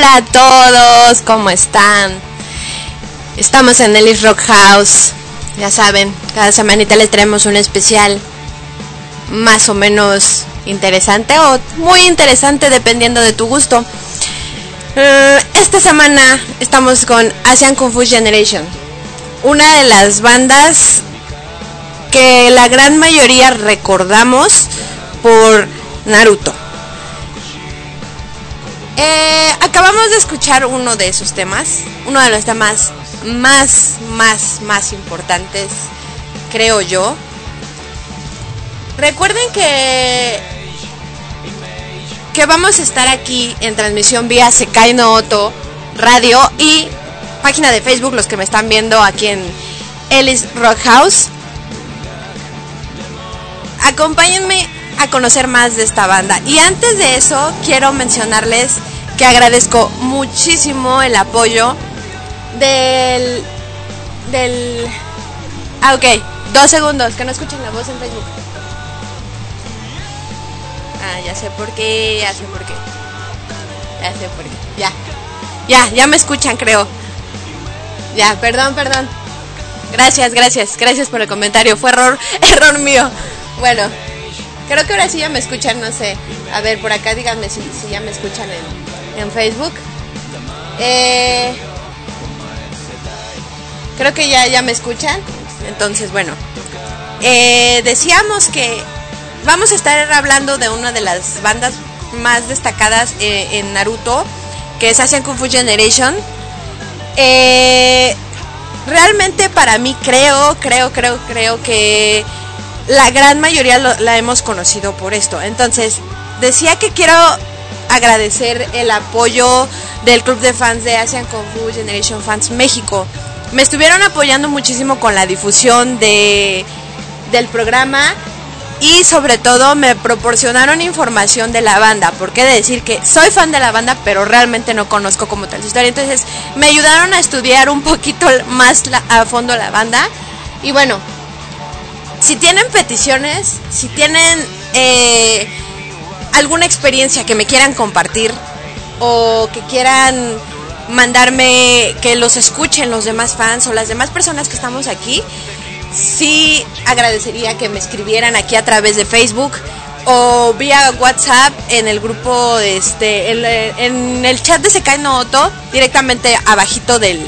Hola a todos, ¿cómo están? Estamos en el Rock House. Ya saben, cada semanita les traemos un especial más o menos interesante o muy interesante dependiendo de tu gusto. Eh, esta semana estamos con Asian Kung Fu Generation, una de las bandas que la gran mayoría recordamos por Naruto. Eh, acabamos de escuchar uno de esos temas, uno de los temas más, más, más importantes, creo yo. Recuerden que que vamos a estar aquí en transmisión vía Sekai no Oto Radio y página de Facebook, los que me están viendo aquí en Ellis Rock House. Acompáñenme a conocer más de esta banda. Y antes de eso, quiero mencionarles que agradezco muchísimo el apoyo del. del. Ah, ok, dos segundos, que no escuchen la voz en Facebook. Ah, ya sé por qué, ya sé por qué. Ya sé por qué. Ya. Ya, ya me escuchan, creo. Ya, perdón, perdón. Gracias, gracias, gracias por el comentario. Fue error, error mío. Bueno, creo que ahora sí ya me escuchan, no sé. A ver, por acá díganme si, si ya me escuchan en, en Facebook. Eh, creo que ya, ya me escuchan. Entonces, bueno. Eh, decíamos que vamos a estar hablando de una de las bandas más destacadas eh, en Naruto, que es Asian Kung Fu Generation. Eh, realmente para mí creo, creo, creo, creo que la gran mayoría la hemos conocido por esto. Entonces, decía que quiero agradecer el apoyo del club de fans de Asian Kung Fu Generation Fans México. Me estuvieron apoyando muchísimo con la difusión de, del programa y sobre todo me proporcionaron información de la banda, porque de decir que soy fan de la banda, pero realmente no conozco como tal su historia. Entonces me ayudaron a estudiar un poquito más a fondo la banda. Y bueno, si tienen peticiones, si tienen eh, alguna experiencia que me quieran compartir o que quieran mandarme que los escuchen los demás fans o las demás personas que estamos aquí, sí agradecería que me escribieran aquí a través de Facebook o vía WhatsApp en el grupo, este, en, en el chat de Sekai no Oto, directamente abajito del,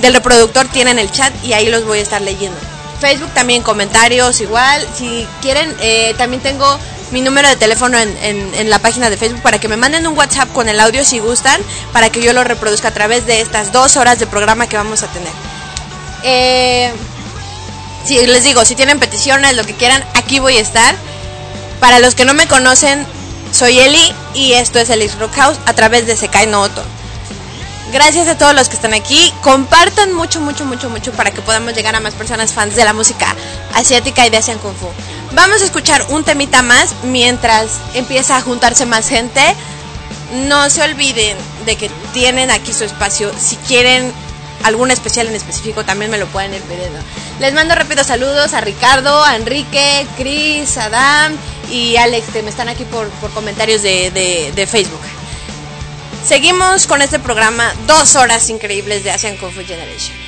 del reproductor tienen el chat y ahí los voy a estar leyendo. Facebook también comentarios igual, si quieren eh, también tengo mi número de teléfono en, en, la página de Facebook para que me manden un WhatsApp con el audio si gustan, para que yo lo reproduzca a través de estas dos horas de programa que vamos a tener. Eh, si les digo, si tienen peticiones, lo que quieran, aquí voy a estar. Para los que no me conocen, soy Eli y esto es el Rock House a través de Sekai no Oto. Gracias a todos los que están aquí. Compartan mucho, mucho, mucho, mucho para que podamos llegar a más personas fans de la música asiática y de Asian Kung Fu. Vamos a escuchar un temita más mientras empieza a juntarse más gente. No se olviden de que tienen aquí su espacio. Si quieren algún especial en específico, también me lo pueden ir pidiendo. Les mando rápido saludos a Ricardo, a Enrique, Chris, Adam y Alex, que me están aquí por, por comentarios de, de, de Facebook. Seguimos con este programa, dos horas increíbles de Asian Kung Fu Generation.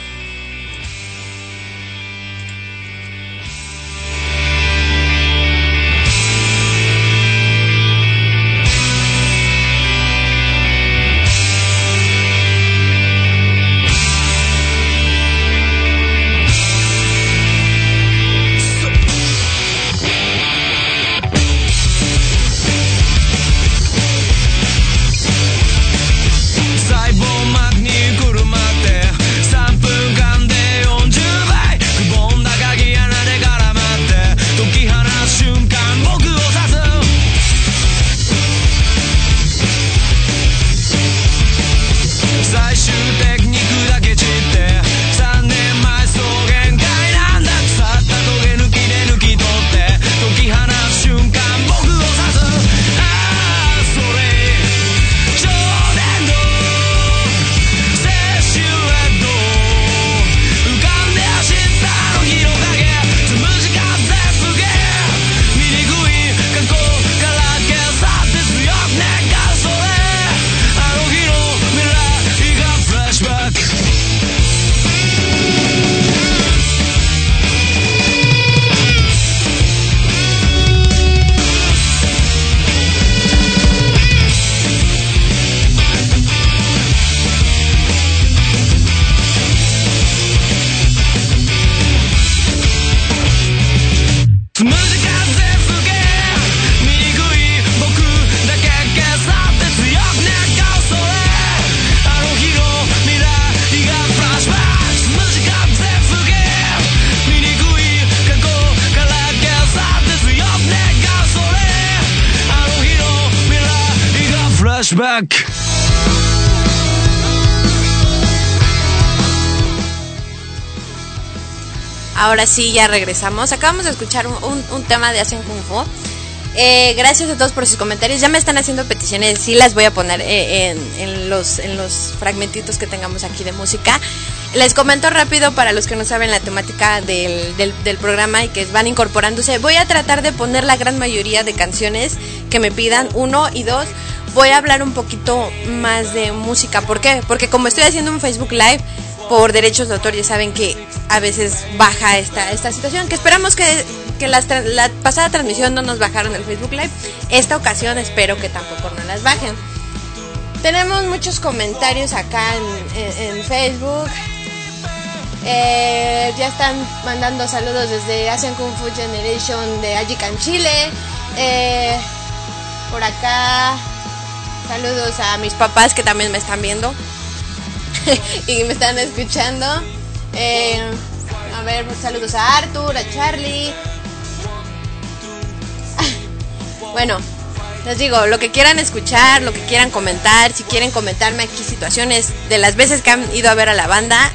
Ahora sí, ya regresamos. Acabamos de escuchar un, tema de Asian Kung Fu. Eh, gracias a todos por sus comentarios. Ya me están haciendo peticiones. Sí las voy a poner eh, en, los, en los fragmentitos que tengamos aquí de música. Les comento rápido para los que no saben la temática del programa y que van incorporándose. Voy a tratar de poner la gran mayoría de canciones que me pidan. Uno y dos. Voy a hablar un poquito más de música. ¿Por qué? Porque como estoy haciendo un Facebook Live, por derechos de autor ya saben que a veces baja esta, esta situación, que esperamos que, que las la pasada transmisión no nos bajaron el Facebook Live. Esta ocasión espero que tampoco no las bajen. Tenemos muchos comentarios acá en, en- en Facebook. Eh, ya están mandando saludos desde Asian Kung Fu Generation de Ajican Chile. Eh, por acá, saludos a mis papás que también me están viendo y me están escuchando. Eh, a ver, saludos a Arthur, a Charlie. Bueno, les digo, lo que quieran escuchar, lo que quieran comentar, si quieren comentarme aquí situaciones de las veces que han ido a ver a la banda,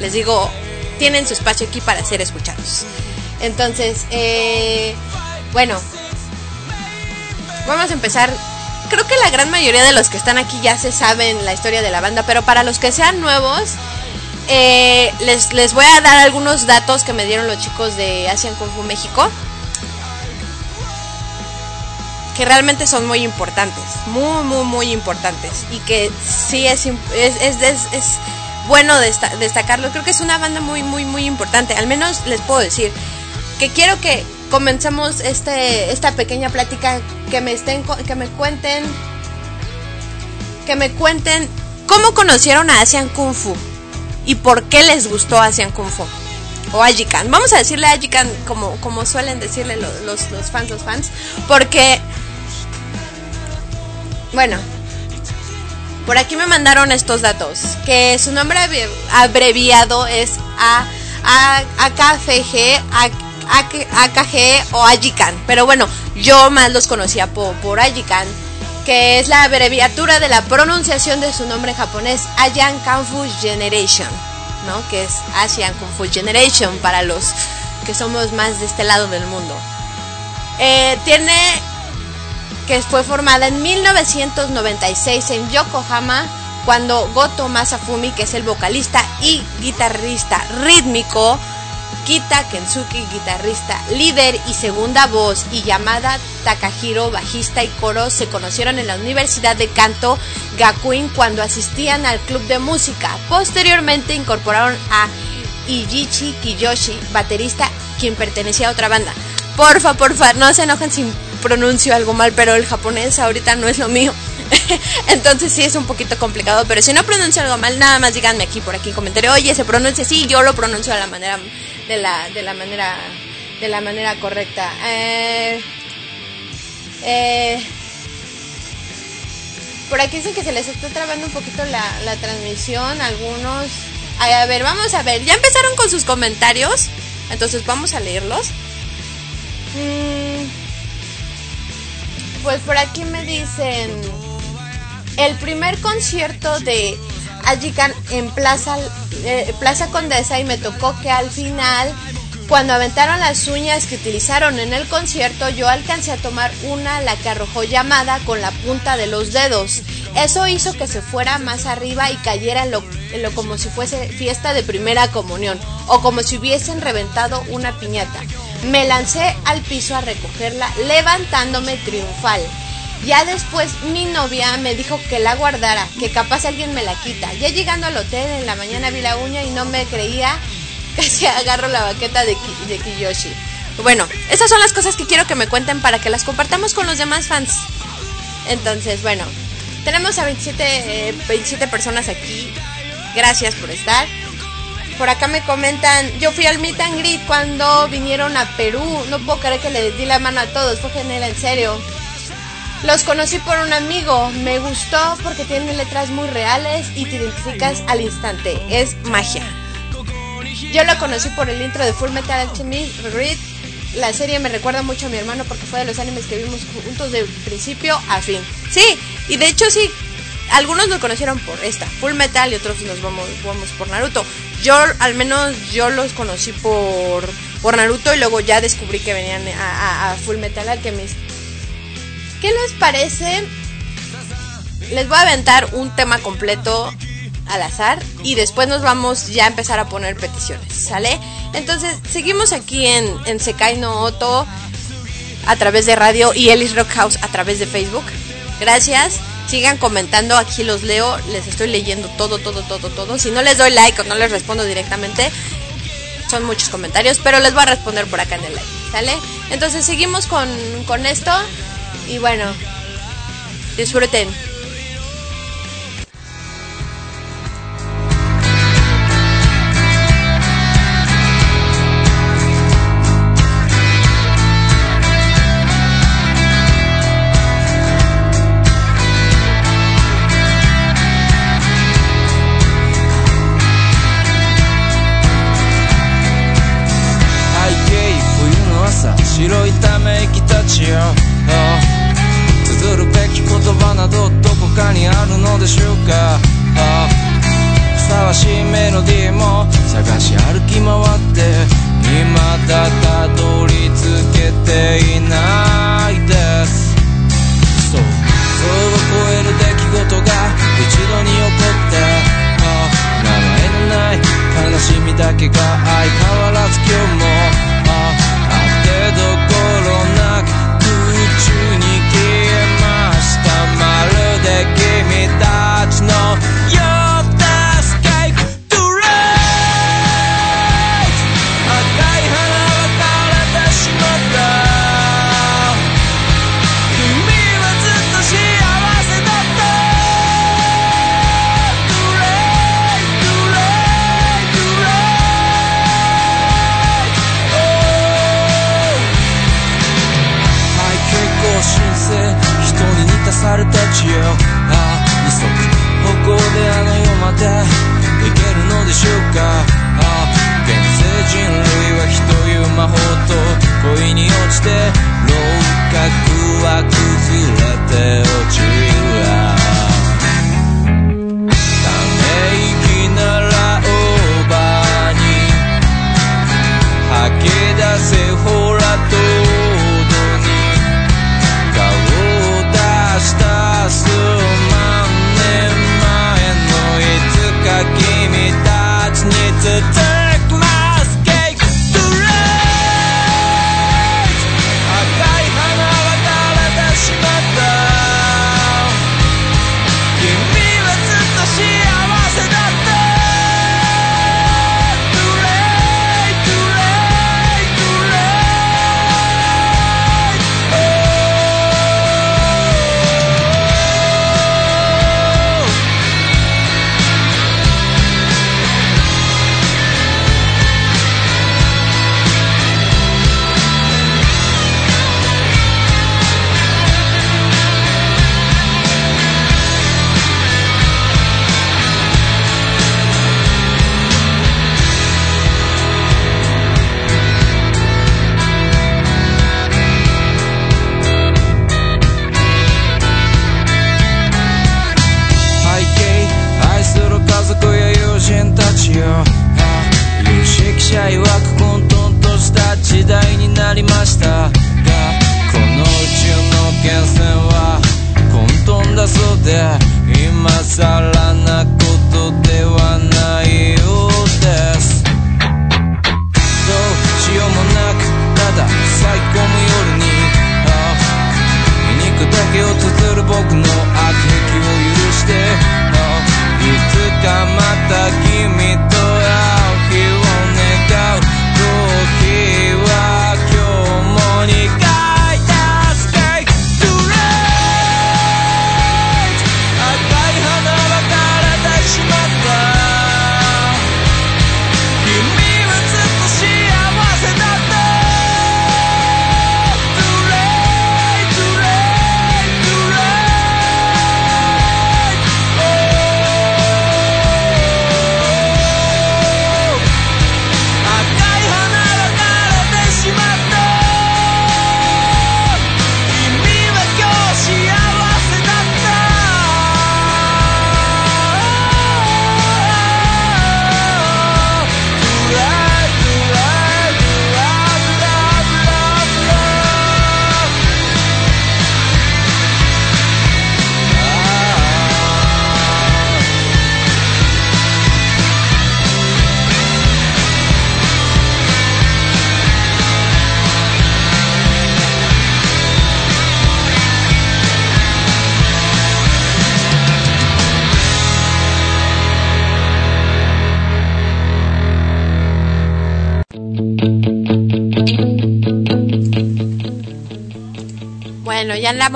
les digo, tienen su espacio aquí para ser escuchados. Entonces, eh, bueno, vamos a empezar. Creo que la gran mayoría de los que están aquí ya se saben la historia de la banda, pero para los que sean nuevos, eh, les, les voy a dar algunos datos que me dieron los chicos de Asian Kung Fu México. Que realmente son muy importantes, muy, muy, muy importantes. Y que sí es, es, es, bueno desta- destacarlo. Creo que es una banda muy, muy, muy importante. Al menos les puedo decir que quiero que comencemos este, esta pequeña plática, que me estén, que me cuenten, que me cuenten cómo conocieron a Asian Kung Fu y por qué les gustó Asian Kung Fu o Ajikan. Vamos a decirle Ajikan como, como suelen decirle lo- los, los fans, los fans, porque, bueno, por aquí me mandaron estos datos, que su nombre abrevi- abreviado es A, A, AKFG, A- AKG o Ajikan. Pero bueno, yo más los conocía por, por Ajikan, que es la abreviatura de la pronunciación de su nombre japonés, Ayan Kung Fu Generation, ¿no? Que es Asian Kung Fu Generation para los que somos más de este lado del mundo. Eh, tiene que fue formada en 1996 en Yokohama cuando Goto Masafumi, que es el vocalista y guitarrista rítmico, Kita Kensuke, guitarrista líder y segunda voz, y Yamada Takahiro, bajista y coro, se conocieron en la Universidad de Kanto Gakuin cuando asistían al club de música. Posteriormente incorporaron a Ijichi Kiyoshi, baterista, quien pertenecía a otra banda. Porfa, porfa, no se enojen si pronuncio algo mal, pero el japonés ahorita no es lo mío. Entonces sí es un poquito complicado, pero si no pronuncio algo mal, nada más díganme aquí por aquí en comentario, oye, se pronuncia así, yo lo pronuncio de la manera de la de la manera de la manera correcta. Eh, eh, por aquí dicen que se les está trabando un poquito la, la transmisión, algunos. A ver, vamos a ver, ya empezaron con sus comentarios, entonces vamos a leerlos. Mm, pues por aquí me dicen el primer concierto de Ajikan en Plaza, eh, Plaza Condesa y me tocó que al final, cuando aventaron las uñas que utilizaron en el concierto, yo alcancé a tomar una, la que arrojó llamada con la punta de los dedos. Eso hizo que se fuera más arriba y cayera lo como si fuese fiesta de primera comunión o como si hubiesen reventado una piñata. Me lancé al piso a recogerla levantándome triunfal. Ya después mi novia me dijo que la guardara, que capaz alguien me la quita. Ya llegando al hotel en la mañana vi la uña y no me creía, casi agarro la baqueta de, Ki- de Kiyoshi. Bueno, esas son las cosas que quiero que me cuenten para que las compartamos con los demás fans. Entonces, bueno, tenemos a 27, eh, 27 personas aquí. Gracias por estar. Por acá me comentan, yo fui al meet and greet cuando vinieron a Perú. No puedo creer que les di la mano a todos, fue genial, en serio. Los conocí por un amigo, me gustó porque tienen letras muy reales y te identificas al instante. Es magia. Yo lo conocí por el intro de Full Metal Alchemist Read. La serie me recuerda mucho a mi hermano porque fue de los animes que vimos juntos de principio a fin. Sí, y de hecho sí, algunos nos conocieron por esta, Full Metal, y otros nos vamos, vamos por Naruto. Yo, al menos, yo los conocí por, por Naruto y luego ya descubrí que venían a, a- a Full Metal Alchemist. ¿Qué les parece? Les voy a aventar un tema completo al azar y después nos vamos ya a empezar a poner peticiones, ¿sale? Entonces, seguimos aquí en, en Sekai no Oto a través de radio y Ellis Rock House a través de Facebook. Gracias. Sigan comentando, aquí los leo, les estoy leyendo todo, todo, todo, todo. Si no les doy like o no les respondo directamente, son muchos comentarios, pero les voy a responder por acá en el like, ¿sale? Entonces seguimos con, con esto y bueno, disfruten.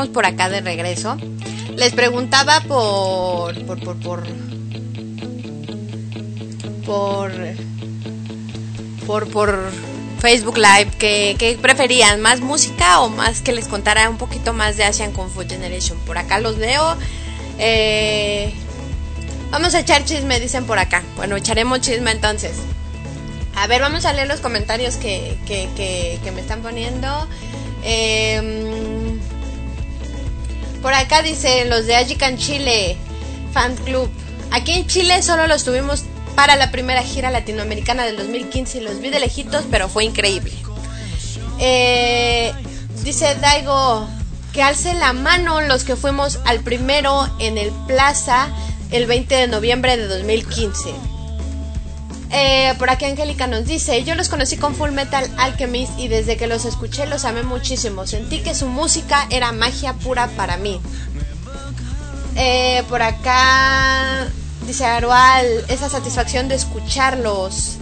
Por acá de regreso. Les preguntaba por. por. por. por. por. por, Facebook Live que, preferían, más música o más que les contara un poquito más de Asian Kung Fu Generation. Por acá los leo. Eh, vamos a echar chisme, dicen por acá. Bueno, echaremos chisme entonces. A ver, vamos a leer los comentarios que, que, que, que me están poniendo. Eh, por acá dice los de Ajican Chile, Fan Club. Aquí en Chile solo los tuvimos para la primera gira latinoamericana del 2015 y los vi de lejitos, pero fue increíble. Eh, dice Daigo que alce la mano los que fuimos al primero en el Plaza el 20 de noviembre de 2015. Eh, por aquí Angélica nos dice, yo los conocí con Full Metal Alchemist y desde que los escuché los amé muchísimo. Sentí que su música era magia pura para mí. Eh, por acá dice Arual, esa satisfacción de escucharlos.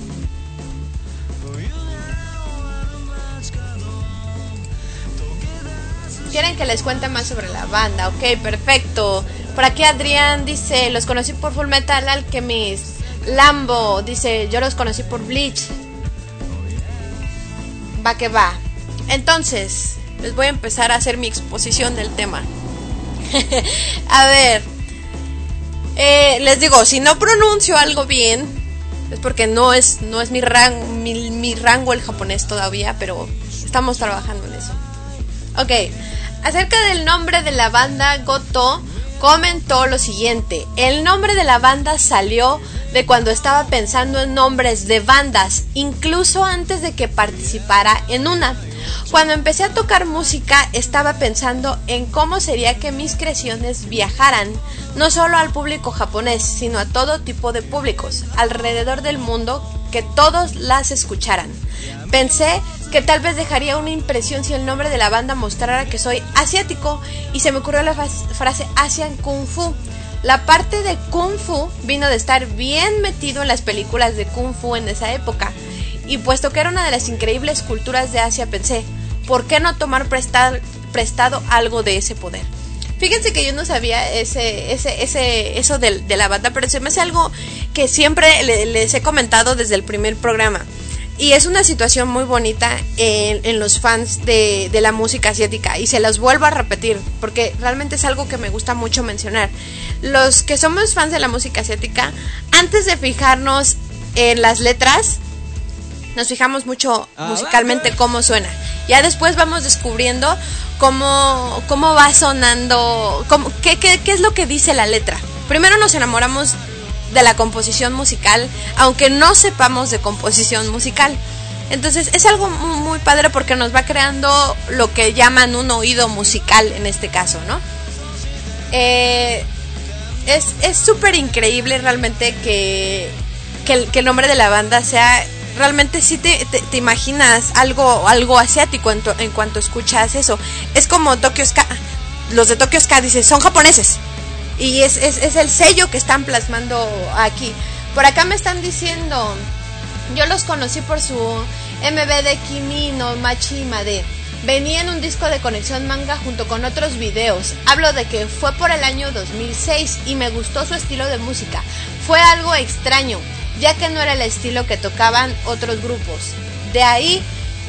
Quieren que les cuente más sobre la banda, ok, perfecto. Por aquí Adrián dice, los conocí por Full Metal Alchemist. Lambo dice, yo los conocí por Bleach. Va que va. Entonces, les voy a empezar a hacer mi exposición del tema. a ver, eh, les digo, si no pronuncio algo bien, es porque no es, no es mi, mi, mi rango el japonés todavía, pero estamos trabajando en eso. Ok, acerca del nombre de la banda Goto comentó lo siguiente, el nombre de la banda salió de cuando estaba pensando en nombres de bandas, incluso antes de que participara en una. Cuando empecé a tocar música estaba pensando en cómo sería que mis creaciones viajaran, no solo al público japonés, sino a todo tipo de públicos alrededor del mundo, que todos las escucharan. Pensé que tal vez dejaría una impresión si el nombre de la banda mostrara que soy asiático y se me ocurrió la frase Asian Kung Fu. La parte de Kung Fu vino de estar bien metido en las películas de Kung Fu en esa época. Y puesto que era una de las increíbles culturas de Asia, pensé, ¿por qué no tomar prestado, prestado algo de ese poder? Fíjense que yo no sabía ese, ese, ese, eso de, de la banda, pero se me hace algo que siempre le, les he comentado desde el primer programa. Y es una situación muy bonita en, en los fans de, de, la música asiática. Y se las vuelvo a repetir, porque realmente es algo que me gusta mucho mencionar. Los que somos fans de la música asiática, antes de fijarnos en las letras, nos fijamos mucho musicalmente cómo suena. Ya después vamos descubriendo cómo, cómo va sonando, cómo, qué, qué, qué es lo que dice la letra. Primero nos enamoramos de la composición musical, aunque no sepamos de composición musical. Entonces es algo muy, muy, padre porque nos va creando lo que llaman un oído musical en este caso, ¿no? Eh, es súper increíble realmente que, que, el, que el nombre de la banda sea realmente sí te, te, imaginas algo algo asiático en, to, en, cuanto escuchas eso. Es como Tokyo Ska. Los de Tokyo Ska dicen, son japoneses. Y es, es, es, el sello que están plasmando aquí. Por acá me están diciendo, yo los conocí por su MB de Kimi no Machi Made. Venía en un disco de conexión manga junto con otros videos. Hablo de que fue por el año 2006 y me gustó su estilo de música. Fue algo extraño, ya que no era el estilo que tocaban otros grupos. De ahí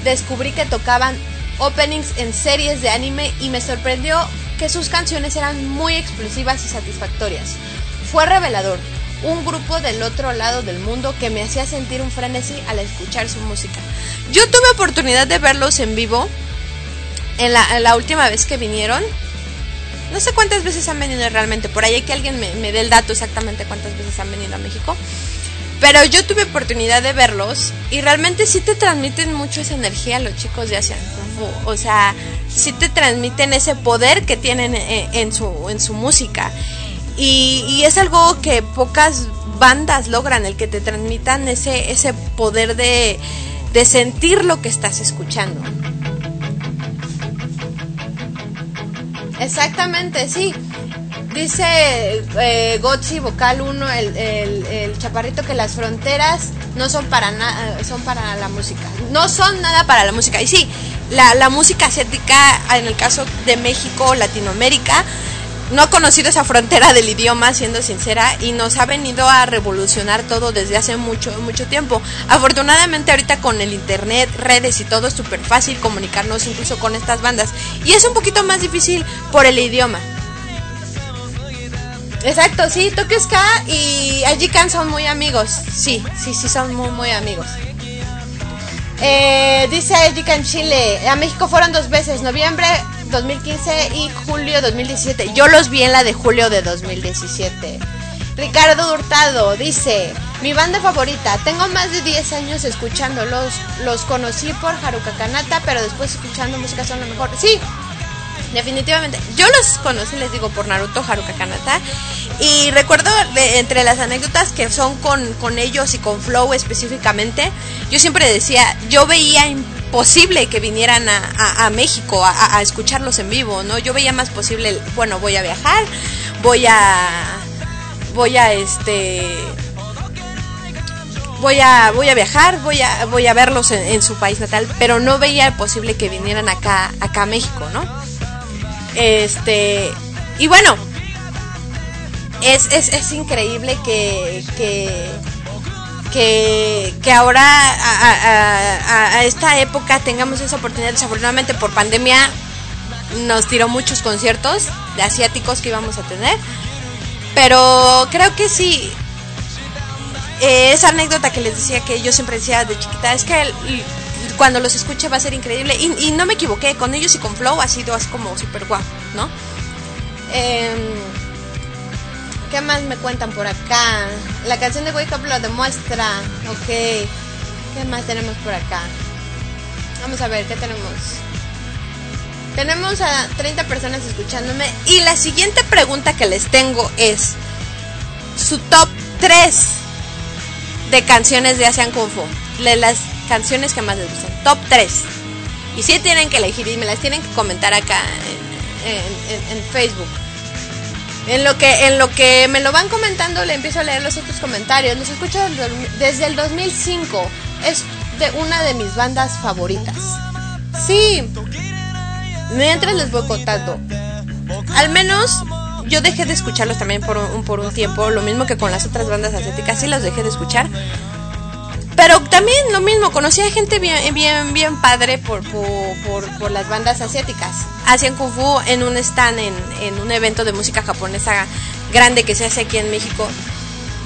descubrí que tocaban openings en series de anime y me sorprendió que sus canciones eran muy explosivas y satisfactorias. Fue revelador, un grupo del otro lado del mundo que me hacía sentir un frenesí al escuchar su música. Yo tuve oportunidad de verlos en vivo en la, última vez que vinieron. No sé cuántas veces han venido realmente, por ahí que alguien me, me dé el dato exactamente cuántas veces han venido a México. Pero yo tuve oportunidad de verlos y realmente sí te transmiten mucho esa energía los chicos de Asian. O sea, sí te transmiten ese poder que tienen en, en su, en su música. Y, y, es algo que pocas bandas logran, el que te transmitan ese, ese poder de, de sentir lo que estás escuchando. Exactamente, sí. Dice eh, Gotzi Vocal 1, el, el, chaparrito, que las fronteras no son para nada, son para la música. No son nada para la música. Y sí, La, la música asiática, en el caso de México, Latinoamérica, no ha conocido esa frontera del idioma, siendo sincera, y nos ha venido a revolucionar todo desde hace mucho, mucho tiempo. Afortunadamente ahorita con el internet, redes y todo es súper fácil comunicarnos incluso con estas bandas. Y es un poquito más difícil por el idioma. Exacto, sí, Tokyo Ska y Ajikan son muy amigos. Sí, sí, sí, son muy, muy amigos. Eh, dice Ajikan Chile, a México fueron dos veces, noviembre 2015 y julio 2017. Yo los vi en la de julio de 2017. Ricardo Hurtado dice, mi banda favorita, tengo más de 10 años escuchándolos, los conocí por Haruka Kanata, pero después escuchando música son lo mejor. Sí, definitivamente. Yo los conocí, les digo, por Naruto Haruka Kanata. Y recuerdo de- entre las anécdotas que son con, con ellos y con Flow específicamente, yo siempre decía, yo veía imposible que vinieran a, México a, escucharlos en vivo, ¿no? Yo veía más posible, bueno, voy a viajar, voy a... Voy a este voy a voy a viajar, voy a voy a verlos en, en su país natal, pero no veía posible que vinieran acá acá a México, ¿no? Este y bueno, es, es, es increíble que, que que, ahora a, esta época tengamos esa oportunidad, desafortunadamente por pandemia nos tiró muchos conciertos de asiáticos que íbamos a tener, pero creo que sí, eh, esa anécdota que les decía que yo siempre decía de chiquita es que cuando los escuche va a ser increíble y, no me equivoqué con ellos y con Flow ha sido así como súper guau, ¿no? Em, ¿Qué más me cuentan por acá? La canción de Wake Up lo demuestra. Ok. ¿Qué más tenemos por acá? Vamos a ver, ¿qué tenemos? Tenemos a 30 personas escuchándome. Y la siguiente pregunta que les tengo es: su top 3 de canciones de Asian Kung Fu. Las canciones que más les gustan. Top 3. Y si tienen que elegir y me las tienen que comentar acá en, en- en- Facebook. En lo que en lo que me lo van comentando le empiezo a leer los otros comentarios. Los escucho desde el 2005. Es de una de mis bandas favoritas. Sí. Mientras les voy contando. Al menos yo dejé de escucharlos también por un, por un tiempo. Lo mismo que con las otras bandas asiáticas. Sí los dejé de escuchar. Pero también lo mismo, conocí a gente bien, bien, bien padre por, por, por, las bandas asiáticas. Hacían Kung Fu en un stand, en, en un evento de música japonesa grande que se hace aquí en México.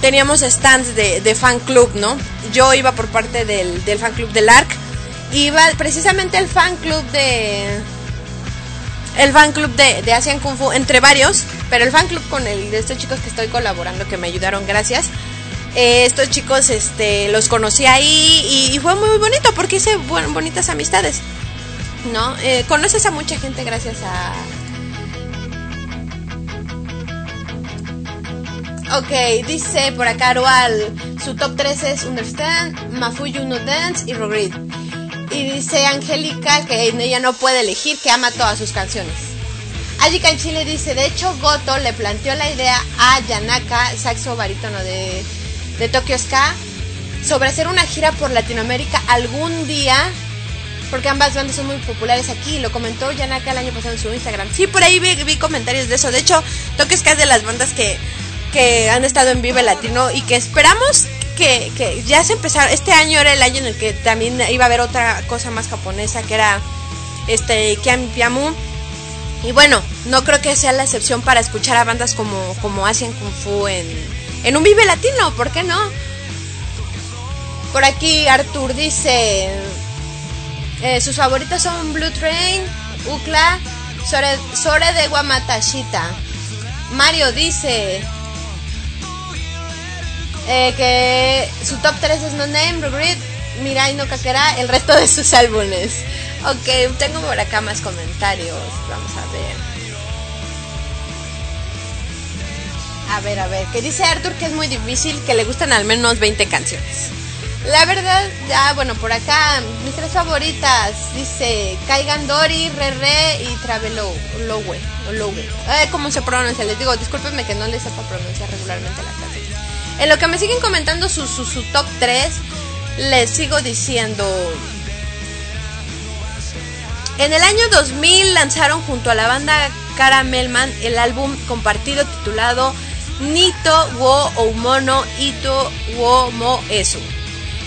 Teníamos stands de, de fan club, ¿no? Yo iba por parte del, del fan club del ARC. Iba precisamente el fan club de. El fan club de, de Asian Kung Fu, entre varios. Pero el fan club con el de estos chicos que estoy colaborando, que me ayudaron, gracias. Eh, estos chicos este, los conocí ahí y, fue muy bonito porque hice bonitas amistades. ¿No? Eh, conoces a mucha gente gracias a. Ok, dice por acá Arual, su top 3 es Understand, Mafuyu No Dance y Regret. Y dice Angélica que ella no puede elegir, que ama todas sus canciones. Ayika en Chile dice, de hecho Goto le planteó la idea a Yanaka, saxo barítono de, de Tokyo Ska, sobre hacer una gira por Latinoamérica algún día, porque ambas bandas son muy populares aquí, lo comentó Yanaka el año pasado en su Instagram. Sí, por ahí vi, comentarios de eso. De hecho, Tokyo Ska es de las bandas que, que han estado en Vive Latino y que esperamos que, que ya se empezaron. Este año era el año en el que también iba a haber otra cosa más japonesa, que era este Kiami Piamu. Y bueno, no creo que sea la excepción para escuchar a bandas como, como Asian Kung Fu en, en un Vive Latino, ¿por qué no? Por aquí Artur dice, eh, sus favoritos son Blue Train, Sore, Sore de Guamatashita. Mario dice eh, que su top 3 es No Name, Regret, Mirai no Kakera, el resto de sus álbumes. Ok, tengo por acá más comentarios. Vamos a ver. A ver, a ver. Que dice Arthur que es muy difícil, que le gustan al menos 20 canciones. La verdad, ya, bueno, por acá, mis tres favoritas. Dice Kaigan Dori, Re Re y Travelo Lowe. o Lowe. Eh, ¿Cómo se pronuncia? Les digo, discúlpenme que no les sepa pronunciar regularmente las canciones. En lo que me siguen comentando su, su, su top 3, les sigo diciendo. En el año 2000 lanzaron junto a la banda Caramelman el álbum compartido titulado Nito wo Oumono Ito wo Mo Esu.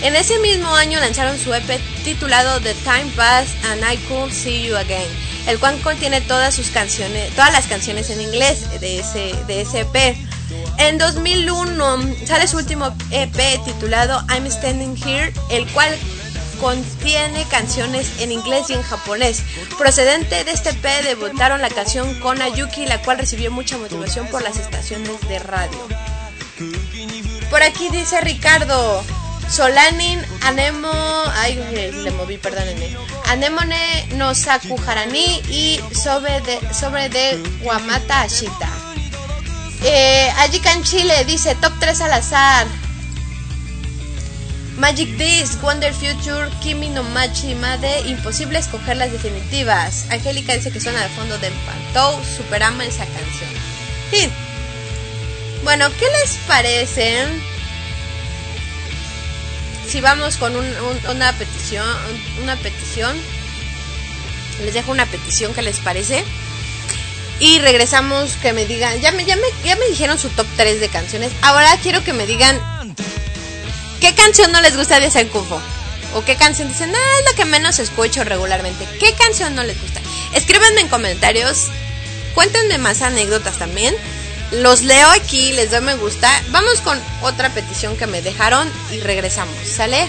En ese mismo año lanzaron su EP titulado The Time Passed and I Could See You Again, el cual contiene todas sus canciones, todas las canciones en inglés de ese, de ese EP. En 2001 sale su último EP titulado I'm Standing Here, el cual contiene canciones en inglés y en japonés. Procedente de este EP debutaron la canción Kona Yuki, la cual recibió mucha motivación por las estaciones de radio. Por aquí dice Ricardo, Solanin Anemo, ay, le moví, perdónenme. Anemone no Sakuharani y sobre de, sobre de Wamata Ashita. Eh, Ajikan Chile dice top 3 al azar. Magic Disc, Wonder Future, Kimi no Machi Made, imposible escoger las definitivas. Angélica dice que suena de fondo de Pantou, superama esa canción. Sí. Bueno, ¿qué les parece? Si vamos con un, un, una petición, una petición, les dejo una petición, ¿qué les parece? Y regresamos que me digan, ya me, ya me, ya me dijeron su top 3 de canciones. Ahora quiero que me digan ¿Qué canción no les gusta de Senkufo? ¿O qué canción dicen, ah, es la que menos escucho regularmente? ¿Qué canción no les gusta? Escríbanme en comentarios, cuéntenme más anécdotas también. Los leo aquí, les doy me gusta. Vamos con otra petición que me dejaron y regresamos. ¿Sale?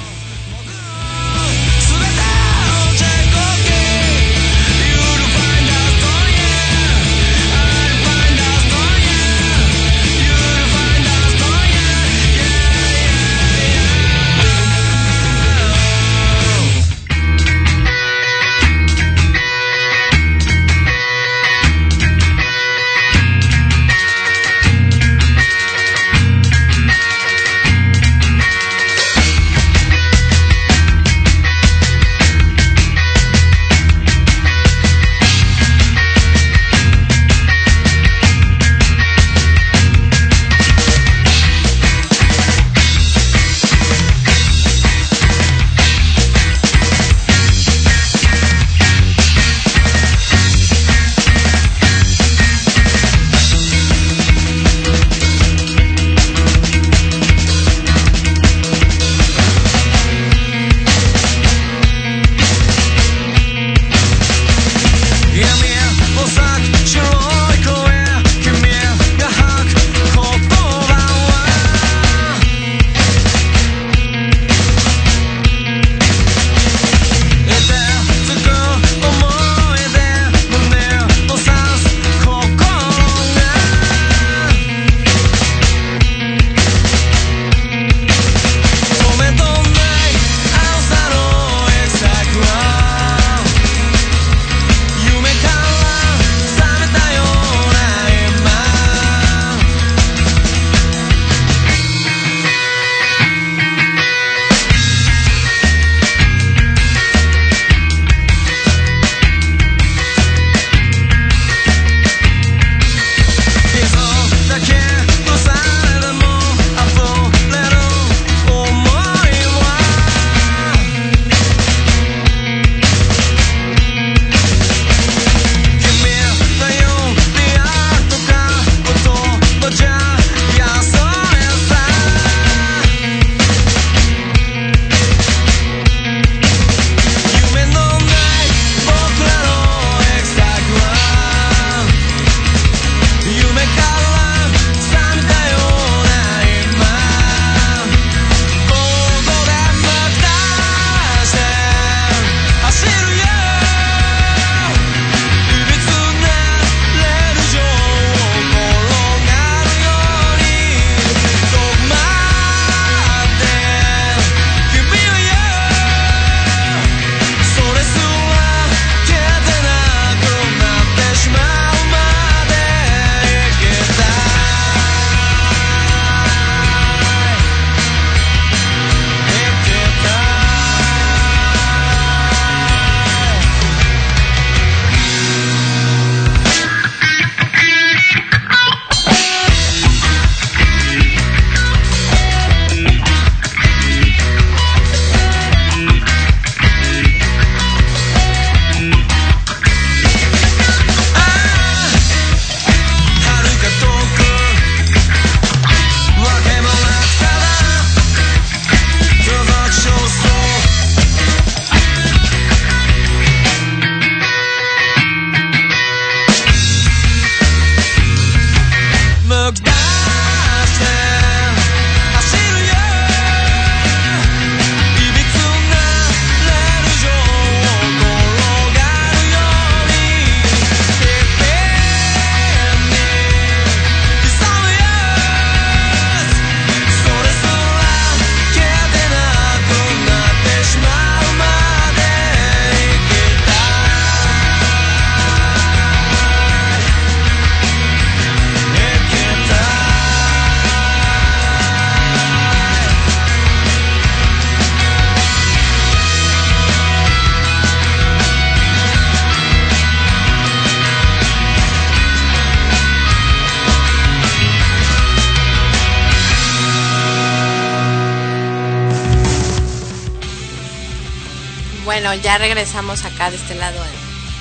Ya regresamos acá de este lado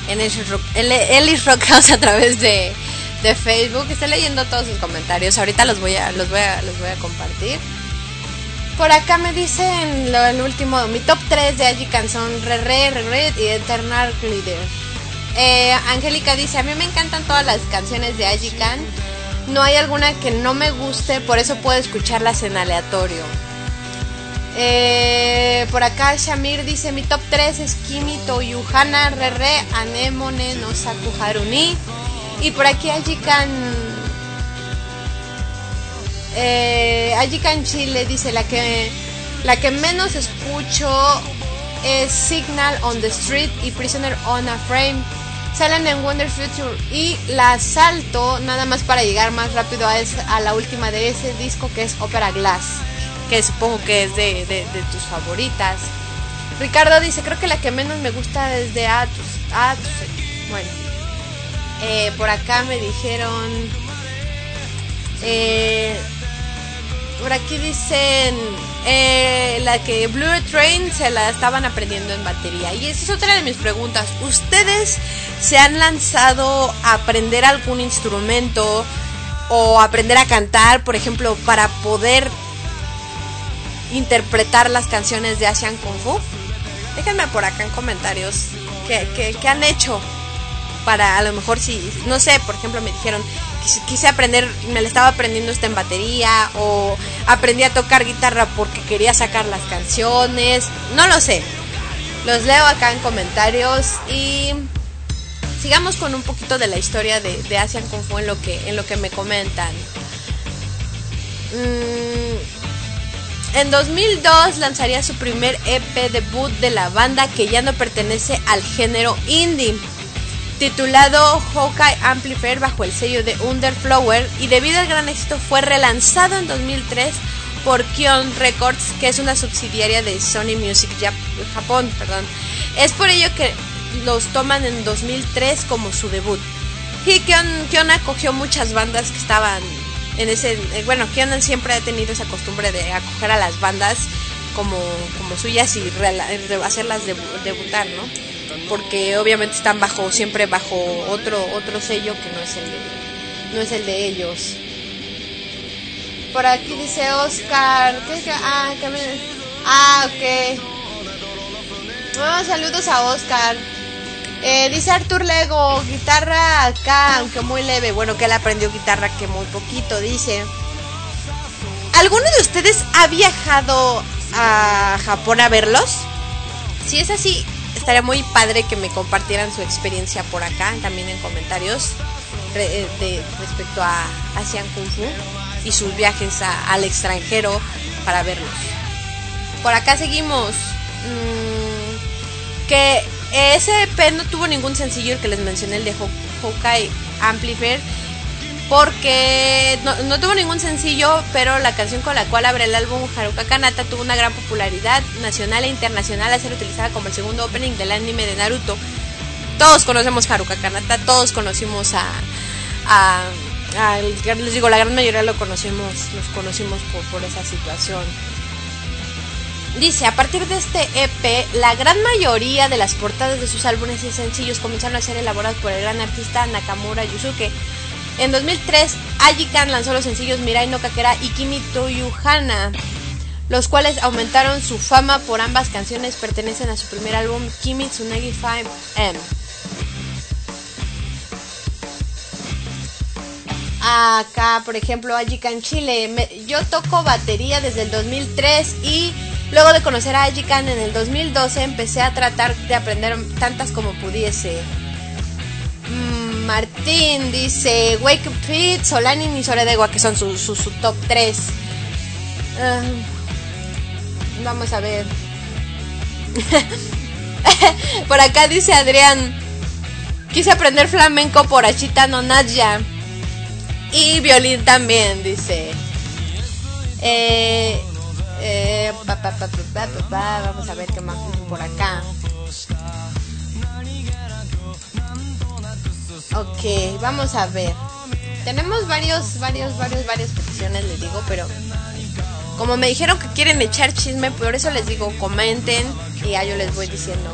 en, en Ellis Rock, House a través de, de Facebook. Estoy leyendo todos sus comentarios. Ahorita los voy a, los voy a, los voy a compartir. Por acá me dicen lo, el último, mi top 3 de Ajikan son Re Re, Re Re y Eternal Glitter. Eh, Angélica dice, a mí me encantan todas las canciones de Ajikan. No hay alguna que no me guste, por eso puedo escucharlas en aleatorio. Eh, por acá Shamir dice, mi top 3 es Kimi Toyuhana, Re Re, Anemone, no Saku Haruni. Y por aquí Ajikan... Eh, Ajikan Chile dice, la que, la que menos escucho es Signal on the Street y Prisoner on a Frame. Salen en Wonder Future y la salto nada más para llegar más rápido a la última de ese disco que es Opera Glass, que supongo que es de, de- tus favoritas. Ricardo dice, creo que la que menos me gusta es de Atus. Atus. Bueno, eh, por acá me dijeron... eh, por aquí dicen eh, la que Blue Train se la estaban aprendiendo en batería. Y esa es otra de mis preguntas. ¿Ustedes se han lanzado a aprender algún instrumento o aprender a cantar, por ejemplo, para poder interpretar las canciones de Asian Kung Fu? Déjenme por acá en comentarios qué, qué- qué han hecho para a lo mejor si, no sé, por ejemplo me dijeron, quise, aprender, me la estaba aprendiendo esta en batería o aprendí a tocar guitarra porque quería sacar las canciones, no lo sé. Los leo acá en comentarios y sigamos con un poquito de la historia de, de Asian Kung Fu en lo que, en lo que me comentan. Mm, en 2002 lanzaría su primer EP debut de la banda que ya no pertenece al género indie titulado Hawkeye Amplifier bajo el sello de Underflower y debido al gran éxito fue relanzado en 2003 por Kion Records, que es una subsidiaria de Sony Music Jap- Japón, perdón. Es por ello que los toman en 2003 como su debut. Kion, Kion acogió muchas bandas que estaban en ese... eh, Bueno, Kion siempre ha tenido esa costumbre de acoger a las bandas como, como suyas y hacerlas debu- debutar, ¿no? Porque obviamente están bajo, siempre bajo otro, otro sello que no es el de, no es el de ellos. Por aquí dice Oscar. ¿qué es que- ah, que me- ah, ok. Ah, saludos a Oscar. Eh, dice Artur Lego, guitarra acá, aunque muy leve. Bueno, que él aprendió guitarra que muy poquito, dice. ¿Alguno de ustedes ha viajado a Japón a verlos? Si es así, estaría muy padre que me compartieran su experiencia por acá, también en comentarios, eh, de, respecto a Asian Kung Fu y sus viajes al extranjero para verlos. Por acá seguimos. Mm, que ese EP no tuvo ningún sencillo el que les mencioné, el de Hawkeye Amplifier. Porque no, tuvo ningún sencillo, pero la canción con la cual abre el álbum Haruka Kanata tuvo una gran popularidad nacional e internacional al ser utilizada como el segundo opening del anime de Naruto. Todos conocemos Haruka Kanata, todos conocimos a, les digo, la gran mayoría lo conocimos, los conocimos por esa situación. Dice, a partir de este EP, la gran mayoría de las portadas de sus álbumes y sencillos comenzaron a ser elaboradas por el gran artista Nakamura Yusuke. En 2003, Ajikan lanzó los sencillos Mirai no Kakera y Kimi Toyuhana, los cuales aumentaron su fama por ambas canciones pertenecen a su primer álbum Kimi Tsunagi 5M. Acá, por ejemplo, Ajikan Chile. Yo toco batería desde el 2003 y luego de conocer a Ajikan en el 2012 empecé a tratar de aprender tantas como pudiese. Mm, Martín dice Wake Up Fit, Solanin y Soredegua, que son su, su, top 3. vamos a ver. por acá dice Adrián. Quise aprender flamenco por Achita no Nadia. Y violín también, dice. Eh, eh. Vamos a ver qué más por acá. Ok, vamos a ver. Tenemos varios, varios, varios, varias peticiones, les digo, pero como me dijeron que quieren echar chisme, por eso les digo, comenten Y ya yo les voy diciendo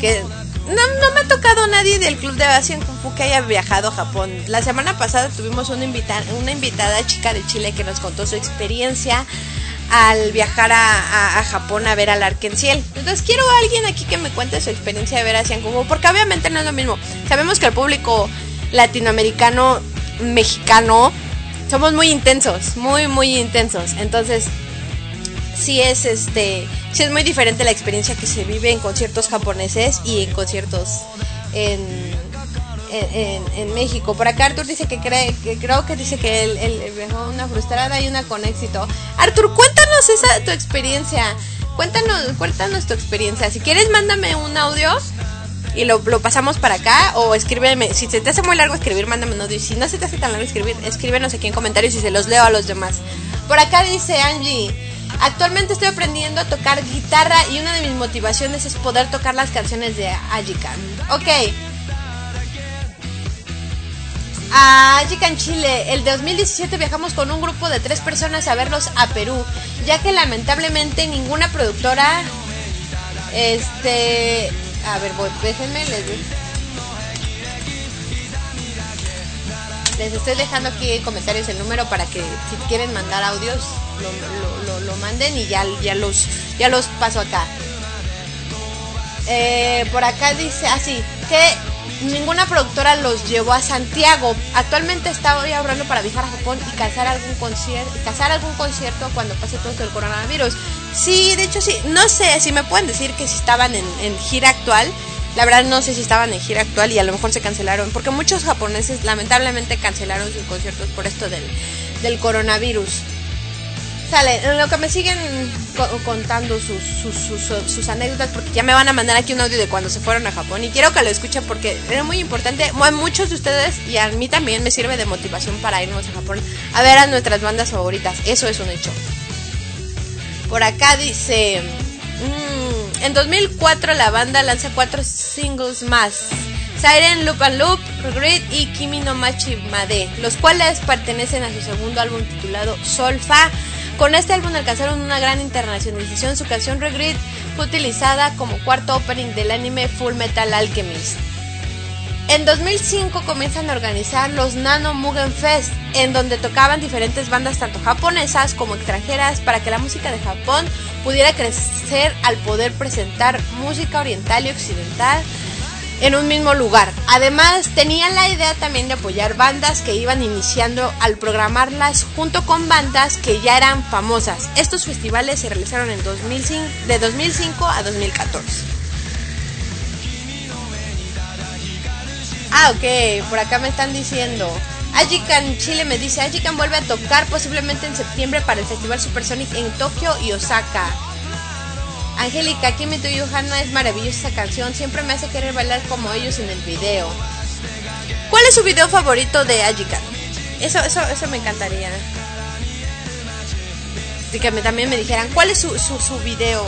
que no, no me ha tocado nadie del club de Asian Kung Fu que haya viajado a Japón. La semana pasada tuvimos una, invita una invitada chica de Chile que nos contó su experiencia al viajar a, a- a Japón a ver al Arkenciel. Entonces quiero a alguien aquí que me cuente su experiencia de ver Kung Fu, porque obviamente no es lo mismo. Sabemos que el público latinoamericano, mexicano, somos muy intensos, muy, muy intensos. Entonces, sí es este sí es muy diferente la experiencia que se vive en conciertos japoneses y en conciertos en, en, en- México. Por acá Artur dice que cree, que creo que dice que él, él viajó una frustrada y una con éxito. Artur, cuéntanos esa tu experiencia. Cuéntanos, cuéntanos tu experiencia. Si quieres, mándame un audio y lo, lo pasamos para acá o escríbeme. Si se te hace muy largo escribir, mándame un audio. Y si no se te hace tan largo escribir, escríbenos aquí en comentarios y se los leo a los demás. Por acá dice Angie. Actualmente estoy aprendiendo a tocar guitarra y una de mis motivaciones es poder tocar las canciones de Ajikan. Ok. A Ajikan, Chile. El 2017 viajamos con un grupo de tres personas a verlos a Perú, ya que lamentablemente ninguna productora este. A ver, déjenme, les, les estoy dejando aquí en comentarios el número para que si quieren mandar audios lo, lo- lo- manden y ya, ya, los, ya los paso acá. Eh, por acá dice así que ninguna productora los llevó a Santiago. Actualmente estoy ahorrando para viajar a Japón y cazar algún concierto, cazar algún concierto cuando pase todo del coronavirus. Sí, de hecho sí. No sé si me pueden decir que si estaban en, en gira actual. La verdad no sé si estaban en gira actual y a lo mejor se cancelaron. Porque muchos japoneses lamentablemente cancelaron sus conciertos por esto del, del coronavirus. Lo que me siguen co- contando sus anécdotas, porque ya me van a mandar aquí un audio de cuando se fueron a Japón y quiero que lo escuchen porque era muy importante. A muchos de ustedes y a mí también me sirve de motivación para irnos a Japón a ver a nuestras bandas favoritas. Eso es un hecho. Por acá dice: mm, En 2004 la banda lanza cuatro singles más: Siren, Loop and Loop, Regret y Kimi no Machi Made, los cuales pertenecen a su segundo álbum titulado Solfa. Con este álbum alcanzaron una gran internacionalización. Su canción Regret fue utilizada como cuarto opening del anime Full Metal Alchemist. En 2005 comienzan a organizar los Nano Mugen Fest, en donde tocaban diferentes bandas tanto japonesas como extranjeras para que la música de Japón pudiera crecer al poder presentar música oriental y occidental en un mismo lugar. Además, tenían la idea también de apoyar bandas que iban iniciando al programarlas junto con bandas que ya eran famosas. Estos festivales se realizaron en 2005, de 2005 a 2014. Ah, ok, por acá me están diciendo. Ajikan Chile me dice, Ajikan vuelve a tocar posiblemente en septiembre para el Festival Supersonic en Tokio y Osaka. Angélica, Kimi to You Hana es maravillosa esa canción, siempre me hace querer bailar como ellos en el video. ¿Cuál es su video favorito de Ajikan? Eso, eso, eso me encantaría. Y que me- también me dijeran, ¿cuál es su, su, su video,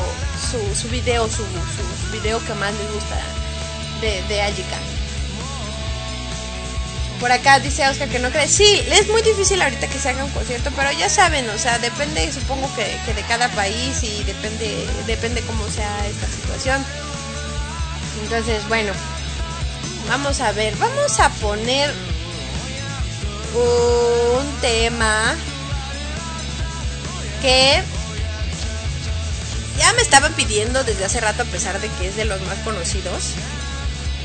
su, su video, su, su video que más les gusta de, de? Por acá dice Oscar que no cree. Sí, es muy difícil ahorita que se haga un concierto, pero ya saben, o sea, depende, supongo que, que de cada país y depende, depende cómo sea esta situación. Entonces, bueno, vamos a ver, vamos a poner un tema que ya me estaban pidiendo desde hace rato a pesar de que es de los más conocidos.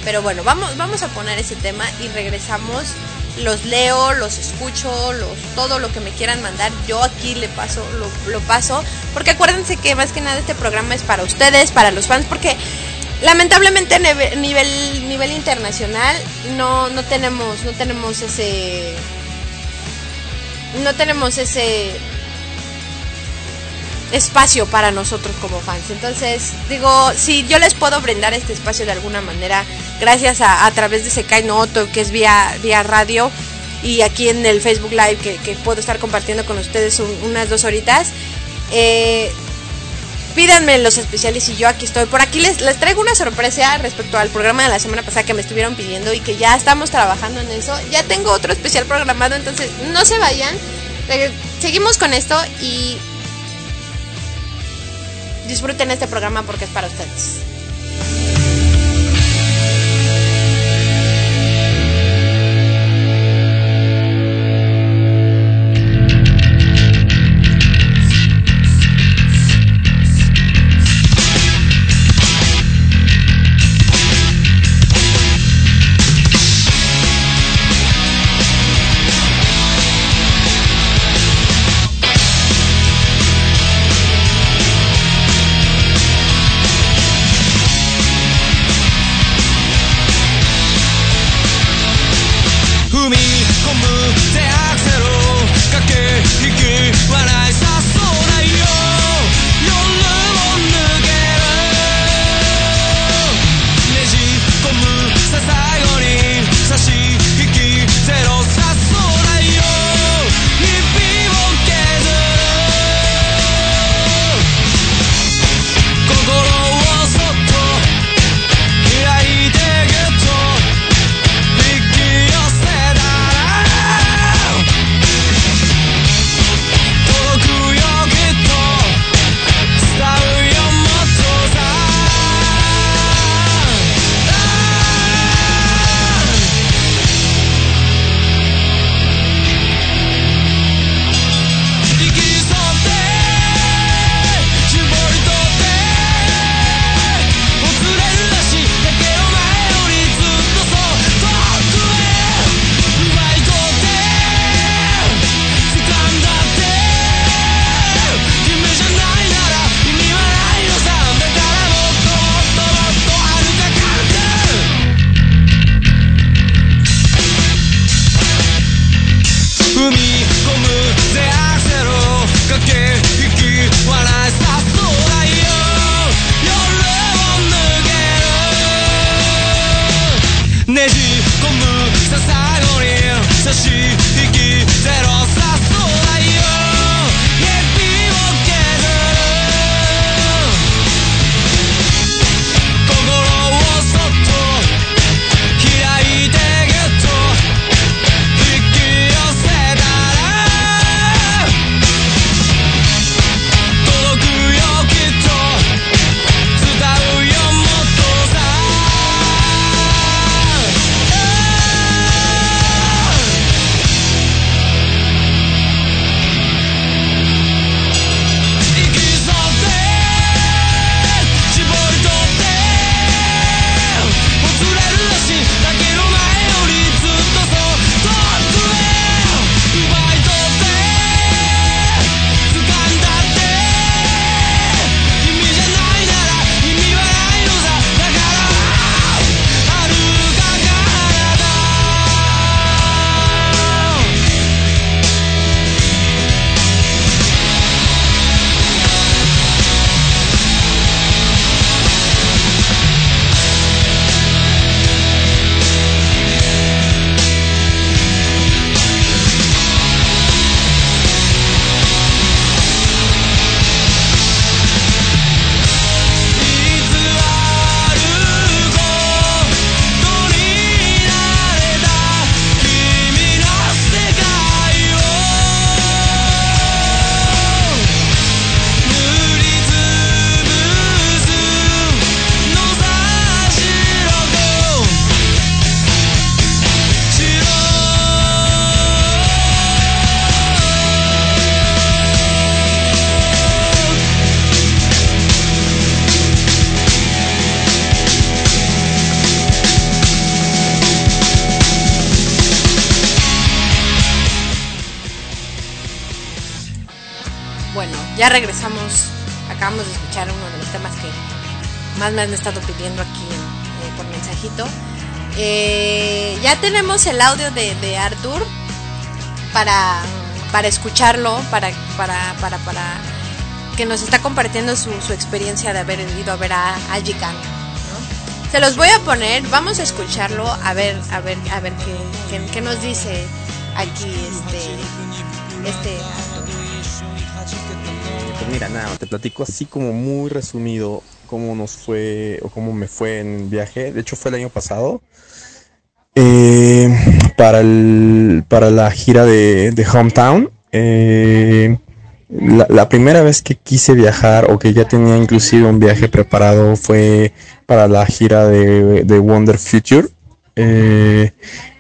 Pero bueno, vamos, vamos a poner ese tema y regresamos. Los leo, los escucho, los, todo lo que me quieran mandar. Yo aquí le paso, lo, lo paso. Porque acuérdense que más que nada este programa es para ustedes, para los fans, porque lamentablemente a nivel, nivel internacional no, no tenemos, no tenemos ese. No tenemos ese espacio para nosotros como fans. Entonces, digo, si yo les puedo brindar este espacio de alguna manera, gracias a, a través de Sekai no Oto, que es vía, vía radio, y aquí en el Facebook Live, que, que puedo estar compartiendo con ustedes un- unas dos horitas, eh, pídanme los especiales y yo aquí estoy. Por aquí les, les traigo una sorpresa respecto al programa de la semana pasada que me estuvieron pidiendo y que ya estamos trabajando en eso. Ya tengo otro especial programado, entonces no se vayan. Eh, Seguimos con esto y disfruten este programa porque es para ustedes. me han estado pidiendo aquí eh, por mensajito. Eh, ya tenemos el audio de, de Arthur para, para escucharlo, para, para, para, para que nos está compartiendo su, experiencia de haber ido a ver a, a Gicano. Se los voy a poner, vamos a escucharlo, a ver, a ver, a ver qué, qué, nos dice aquí este, este Pues mira, nada, te platico así como muy resumido cómo nos fue o cómo me fue en el viaje. De hecho, fue el año pasado. Eh, para, el, para la gira de, de Hometown. Eh, la, primera vez que quise viajar o que ya tenía inclusive un viaje preparado fue para la gira de, de Wonder Future. Eh,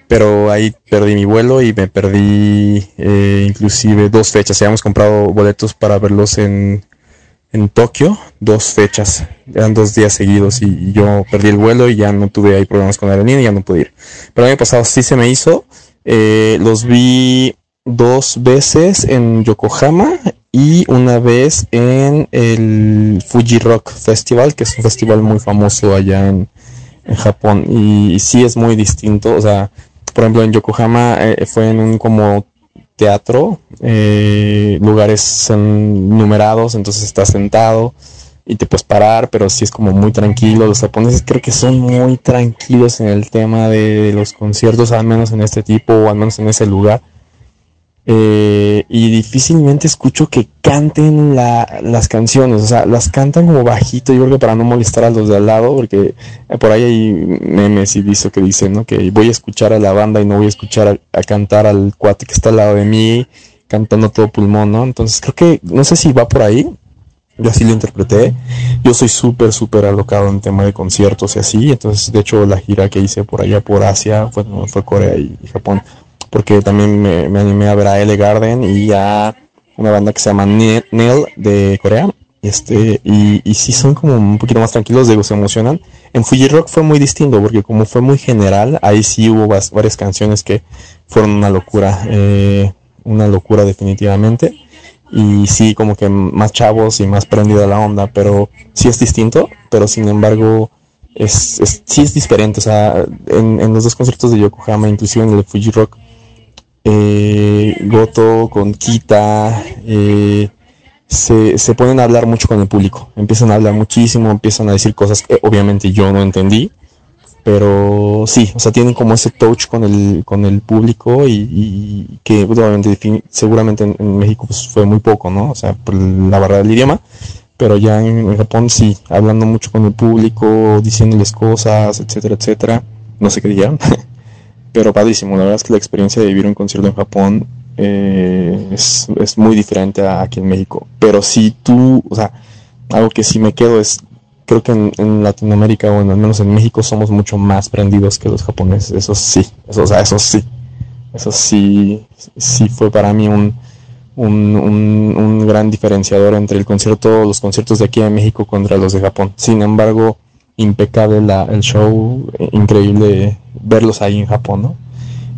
pero ahí perdí mi vuelo y me perdí inclusive dos fechas. Habíamos comprado boletos para verlos en, en Tokio, dos fechas, eran dos días seguidos y, yo perdí el vuelo y ya no tuve ahí problemas con la aerolínea y ya no pude ir. Pero el año pasado sí se me hizo, eh, los vi dos veces en Yokohama y una vez en el Fuji Rock Festival, que es un festival muy famoso allá en, en Japón y, y sí es muy distinto, o sea, por ejemplo en Yokohama eh, fue en un como teatro, eh, lugares son numerados, entonces estás sentado y te puedes parar, pero sí es como muy tranquilo. Los japoneses creo que son muy tranquilos en el tema de los conciertos, al menos en este tipo o al menos en ese lugar. Eh, y difícilmente escucho que canten la- las canciones, o sea, las cantan como bajito, yo creo para no molestar a los de al lado, porque eh, por ahí hay memes y visto que dicen, ¿no? Que voy a escuchar a la banda y no voy a escuchar a, a cantar al cuate que está al lado de mí, cantando todo pulmón, ¿no? Entonces creo que, no sé si va por ahí, yo así lo interpreté. Yo soy súper, súper alocado en tema de conciertos y así. Entonces, de hecho, la gira que hice por allá, por Asia, fue, fue Corea y Japón. Porque también me, animé a ver a L Garden y a una banda que se llama Nell de Corea. Este, y, y sí son como un poquito más tranquilos, digo, se emocionan. En Fuji Rock fue muy distinto porque como fue muy general, ahí sí hubo varias canciones que fueron una locura, eh, una locura definitivamente y sí como que más chavos y más prendida la onda, pero sí es distinto, pero sin embargo es, es- sí es diferente, o sea, en, en los dos conciertos de Yokohama, inclusive en el de Fuji Rock, eh, Goto con Kita, eh, se, se ponen a hablar mucho con el público, empiezan a hablar muchísimo, empiezan a decir cosas que obviamente yo no entendí, pero sí, o sea, tienen como ese touch con el, con el público y, y que obviamente seguramente en, México pues, fue muy poco, ¿no? O sea, por la barrera del idioma, pero ya en, en Japón sí, hablando mucho con el público, diciéndoles cosas, etcétera, etcétera. No qué dijeron, pero padrísimo. La verdad es que la experiencia de vivir un concierto en Japón eh, es, es muy diferente a aquí en México. Pero si tú, o sea, algo que sí me quedo es creo que en, Latinoamérica o en, al menos en México somos mucho más prendidos que los japoneses. Eso sí, eso, o sea, eso sí. Eso sí, sí fue para mí un, un, un, un gran diferenciador entre el concierto, los conciertos de aquí en México contra los de Japón. Sin embargo, impecable la, el show, eh, increíble verlos ahí en Japón, ¿no?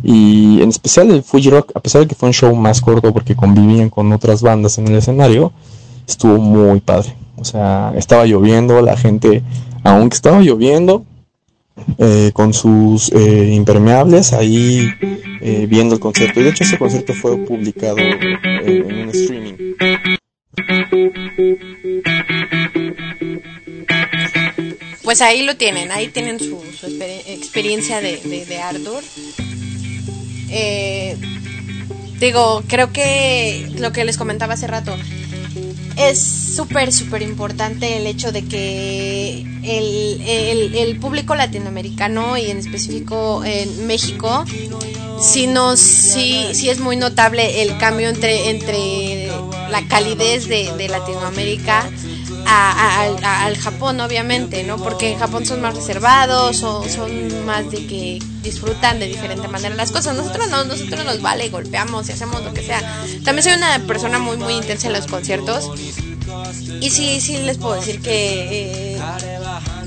Y en especial el Fuji Rock, a pesar de que fue un show más corto porque convivían con otras bandas en el escenario, estuvo muy padre. O sea, estaba lloviendo, la gente, aunque estaba lloviendo, eh, con sus eh, impermeables ahí eh, viendo el concierto. Y de hecho ese concierto fue publicado en un streaming. Pues ahí lo tienen, ahí tienen su, su exper- experiencia de, de, de Arthur. Eh, digo, creo que lo que les comentaba hace rato, es súper, súper importante el hecho de que el, el- el público latinoamericano y en específico en México, sí, nos, sí, sí es muy notable el cambio entre, entre la calidez de, de Latinoamérica a- a- al, Japón, obviamente, ¿no? Porque en Japón son más reservados o son más de que disfrutan de diferente manera las cosas. Nosotros no, nosotros nos vale, golpeamos y hacemos lo que sea. También soy una persona muy, muy intensa en los conciertos. Y sí, sí les puedo decir que... eh,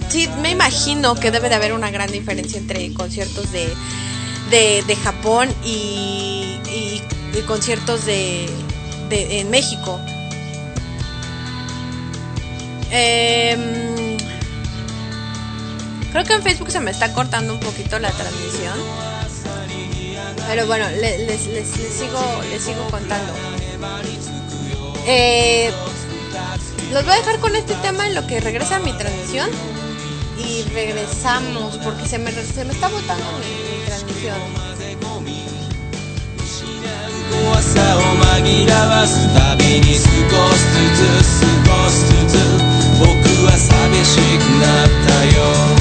sí, me imagino que debe de haber una gran diferencia entre conciertos de, de, de Japón y, y- y conciertos de, de- en México. Em, creo que en Facebook se me está cortando un poquito la transmisión. Pero bueno, le- les, les- les sigo, les sigo contando. Eh, los voy a dejar con este tema en lo que regresa mi transmisión. Y regresamos porque se me, se me está botando mi, mi transmisión. 怖さを紛らわすたびに少しずつ少しずつ sabes ignat tayo.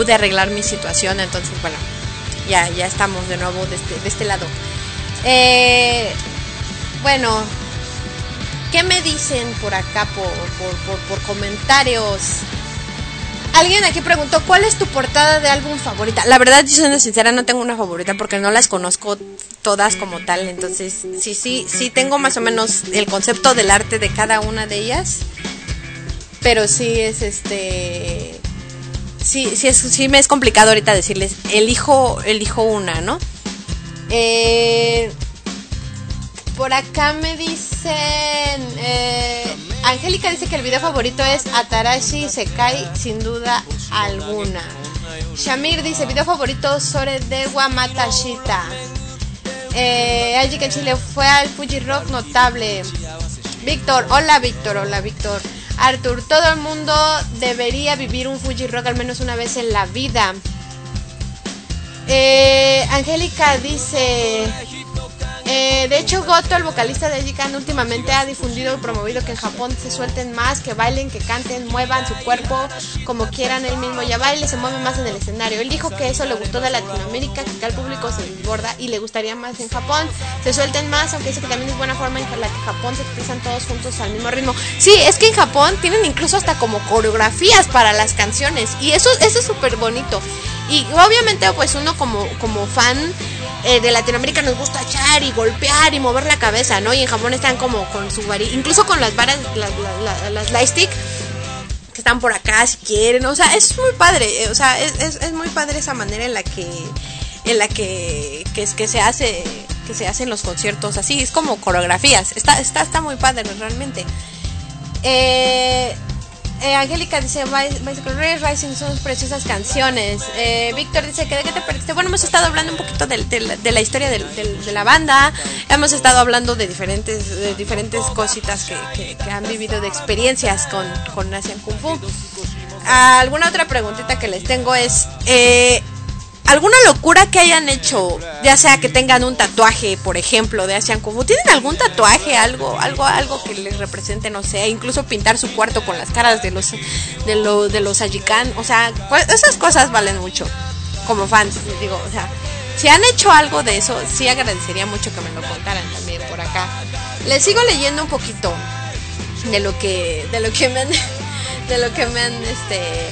Pude arreglar mi situación, entonces bueno, ya, ya estamos de nuevo de este, de este lado. Eh, bueno, ¿qué me dicen por acá por, por, comentarios? Alguien aquí preguntó, ¿cuál es tu portada de álbum favorita? La verdad, yo siendo sincera, no tengo una favorita porque no las conozco todas como tal. Entonces, sí, sí, sí tengo más o menos el concepto del arte de cada una de ellas. Pero sí es este... Sí, sí, es, me es complicado ahorita decirles, elijo, elijo una, ¿no? Eh, por acá me dicen. eh, Angélica dice que el video favorito es Atarashi Sekai, sin duda alguna. Shamir dice: video favorito Sore de Wamatashita. Eh, Chile fue al Fuji Rock notable. Víctor, hola Víctor, hola Víctor. Arthur, todo el mundo debería vivir un Fuji Rock al menos una vez en la vida. Eh, Angélica dice, eh, de hecho Goto, el vocalista de Jikan, últimamente ha difundido y promovido que en Japón se suelten más, que bailen, que canten, muevan su cuerpo como quieran, él mismo ya baile, se mueve más en el escenario. Él dijo que eso le gustó de Latinoamérica, que el público se desborda y le gustaría más en Japón, se suelten más, aunque dice que también es buena forma en la que Japón se expresan todos juntos al mismo ritmo. Sí, es que en Japón tienen incluso hasta como coreografías para las canciones y eso, eso es súper bonito. Y obviamente pues uno como, como fan eh, de Latinoamérica nos gusta echar y golpear y mover la cabeza, ¿no? Y en Japón están como con su vari incluso con las varas, las, las, las stick que están por acá si quieren, o sea, es muy padre, eh, o sea, es, es, es muy padre esa manera en la que en la que, que, que se hace que se hacen los conciertos así, es como coreografías, está, está, está muy padre realmente. Eh, eh, Angélica dice Bicycle Race Rising son preciosas canciones. Eh, Víctor dice que de qué te perdiste. Bueno, hemos estado hablando un poquito de, la, historia de, la banda. Hemos estado hablando de diferentes, de diferentes cositas que han vivido de experiencias con, con Asian Kung Fu. Ah, alguna otra preguntita que les tengo es eh, alguna locura que hayan hecho, ya sea que tengan un tatuaje, por ejemplo, de Asian Kung Fu. ¿Tienen algún tatuaje, algo, algo, algo que les represente, no sé, incluso pintar su cuarto con las caras de los, de lo, de los Ajikan? O sea, pues, esas cosas valen mucho, como fans, digo, o sea. Si han hecho algo de eso, sí agradecería mucho que me lo contaran también por acá. Les sigo leyendo un poquito de lo que, de lo que me han, de lo que me han, este,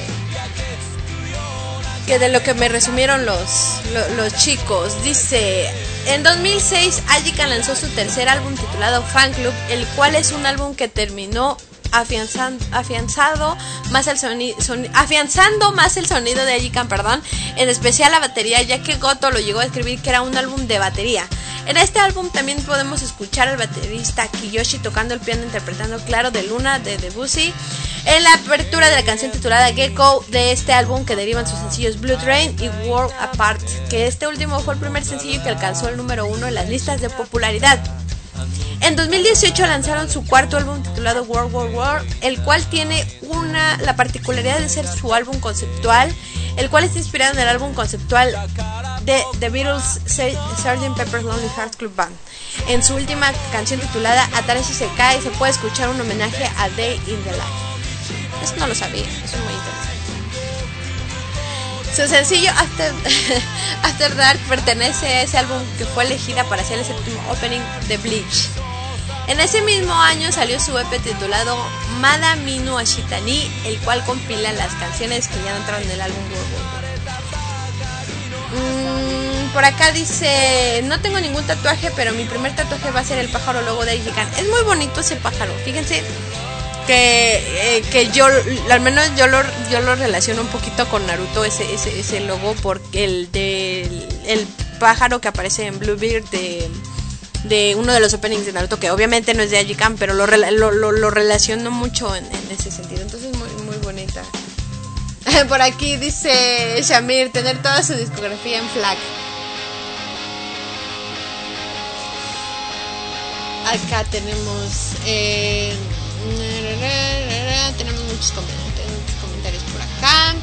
que de lo que me resumieron los, los, los, chicos. Dice, en 2006 Ajika lanzó su tercer álbum titulado Fan Club, el cual es un álbum que terminó afianzando, afianzado más el sonido, son, afianzando más el sonido de Ajikan, perdón, en especial la batería, ya que Goto lo llegó a escribir que era un álbum de batería. En este álbum también podemos escuchar al baterista Kiyoshi tocando el piano interpretando Claro de Luna de Debussy en la apertura de la canción titulada Gecko de este álbum que derivan sus sencillos Blue Train y World Apart, que este último fue el primer sencillo que alcanzó el número uno en las listas de popularidad. En 2018 lanzaron su cuarto álbum titulado World War War, el cual tiene una, la particularidad de ser su álbum conceptual, el cual está inspirado en el álbum conceptual de The Beatles Sgt. Pepper's Lonely Hearts Club Band. En su última canción titulada Atarashi Sekai se puede escuchar un homenaje a Day in the Life. Eso no lo sabía, eso es muy interesante. Su sencillo After, After Dark pertenece a ese álbum que fue elegida para ser el séptimo opening de Bleach. En ese mismo año salió su EP titulado Mada Minu Ashitani, el cual compila las canciones que ya entraron en el álbum mm, por acá dice, no tengo ningún tatuaje, pero mi primer tatuaje va a ser el pájaro logo de Jikan. Es muy bonito ese pájaro, fíjense que, eh, que yo, al menos yo lo, yo lo relaciono un poquito con Naruto, ese, ese, ese logo, porque el de el pájaro que aparece en Bluebeard de de uno de los openings de Naruto, que obviamente no es de Ajikan, pero lo, lo, lo, relaciono mucho en, ese sentido. Entonces, muy, muy bonita. Por aquí dice Shamir, tener toda su discografía en FLAC. Acá tenemos... Eh, tenemos muchos comentarios, por acá.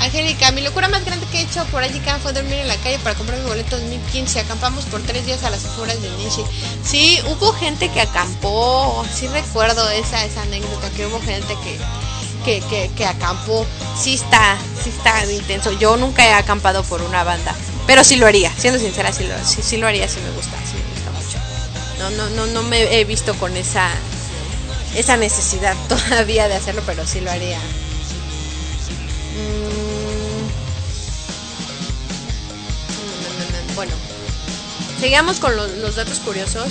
Angélica, mi locura más grande que he hecho por allí fue dormir en la calle para comprar mi boleto 2015. Acampamos por tres días a las afueras de Nishi. Sí, hubo gente que acampó. Sí recuerdo esa, esa anécdota, que hubo gente que, que, que, que acampó. Sí está, sí está intenso. Yo nunca he acampado por una banda, pero sí lo haría. Siendo sincera, sí lo, sí lo haría, sí me gusta, sí me gusta mucho. No, no, no, no me he visto con esa, esa necesidad todavía de hacerlo, pero sí lo haría. Mm. Bueno, sigamos con los, datos curiosos.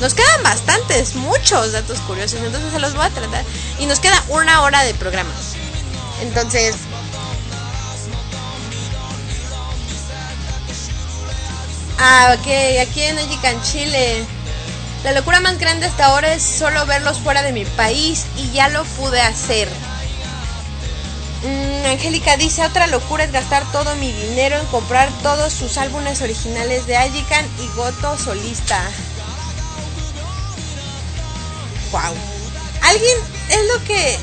Nos quedan bastantes, muchos datos curiosos, entonces se los voy a tratar. Y nos queda una hora de programa. Entonces, ah, ok, aquí en Ajican, Chile. La locura más grande hasta ahora es solo verlos fuera de mi país y ya lo pude hacer. Mm, Angélica dice, otra locura es gastar todo mi dinero en comprar todos sus álbumes originales de Ajikan y Goto solista. Wow. Alguien es lo que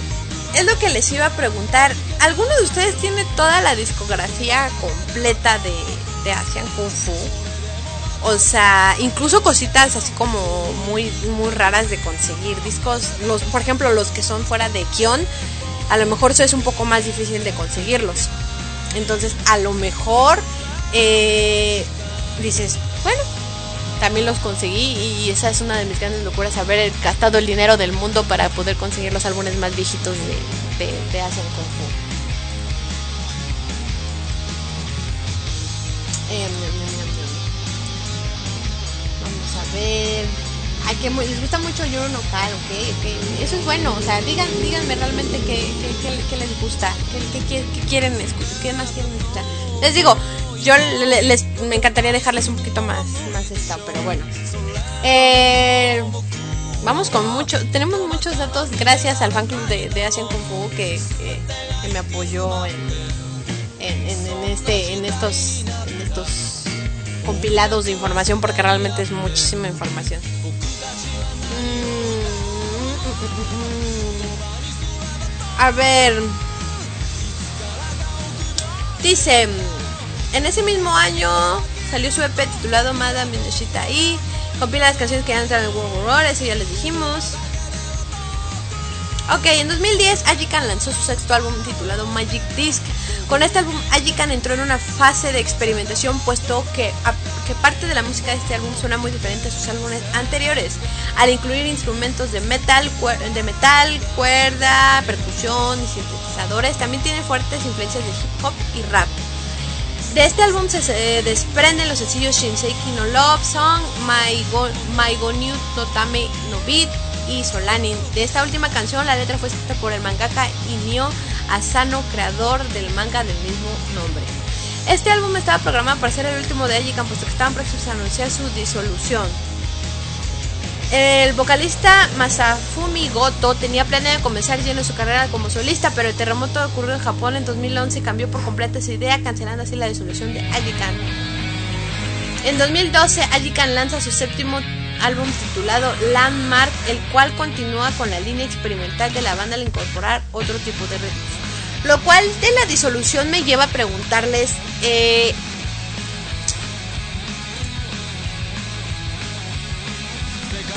es lo que les iba a preguntar. ¿Alguno de ustedes tiene toda la discografía completa de, de Asian Kung Fu? O sea, incluso cositas así como muy muy raras de conseguir. Discos, los por ejemplo, los que son fuera de Kion, a lo mejor eso es un poco más difícil de conseguirlos. Entonces, a lo mejor eh, dices, bueno, también los conseguí y esa es una de mis grandes locuras, haber gastado el dinero del mundo para poder conseguir los álbumes más viejitos de, de, de Asian a ver. Ay, que les gusta mucho Yuru no Kai, ok, ok. Eso es bueno, o sea, digan, díganme realmente qué, qué, les gusta, qué, quieren qué más quieren escuchar. Les digo, yo le- les, me encantaría dejarles un poquito más, más esta, pero bueno. Eh, vamos con mucho, tenemos muchos datos gracias al fan club de, de Asian Kung Fu que, que- que me apoyó en, en, en- en este, en estos, en estos compilados de información porque realmente es muchísima información. Mm, A ver. Dice, en ese mismo año salió su EP titulado Madame Minoshita y compila las canciones que han entrado en World War, eso ya les dijimos. Ok, en 2010 Ajikan lanzó su sexto álbum titulado Magic Disc. Con este álbum Ajikan entró en una fase de experimentación puesto que, que parte de la música de este álbum suena muy diferente a sus álbumes anteriores, al incluir instrumentos de metal, de metal, cuerda, percusión y sintetizadores. También tiene fuertes influencias de hip hop y rap. De este álbum se, se desprenden los sencillos Shinseiki no Love Song, My Go, My Go New no Tame no Beat y Solanin. De esta última canción, la letra fue escrita por el mangaka Inio Asano, creador del manga del mismo nombre. Este álbum estaba programado para ser el último de Ajikan, puesto que estaban próximos a anunciar su disolución. El vocalista Masafumi Goto tenía planeado comenzar lleno su carrera como solista, pero el terremoto ocurrió en Japón en 2011 y cambió por completo esa idea, cancelando así la disolución de Ajikan. En 2012, Ajikan lanza su séptimo álbum titulado Landmark, el cual continúa con la línea experimental de la banda al incorporar otro tipo de ritmos. Lo cual de la disolución me lleva a preguntarles, eh,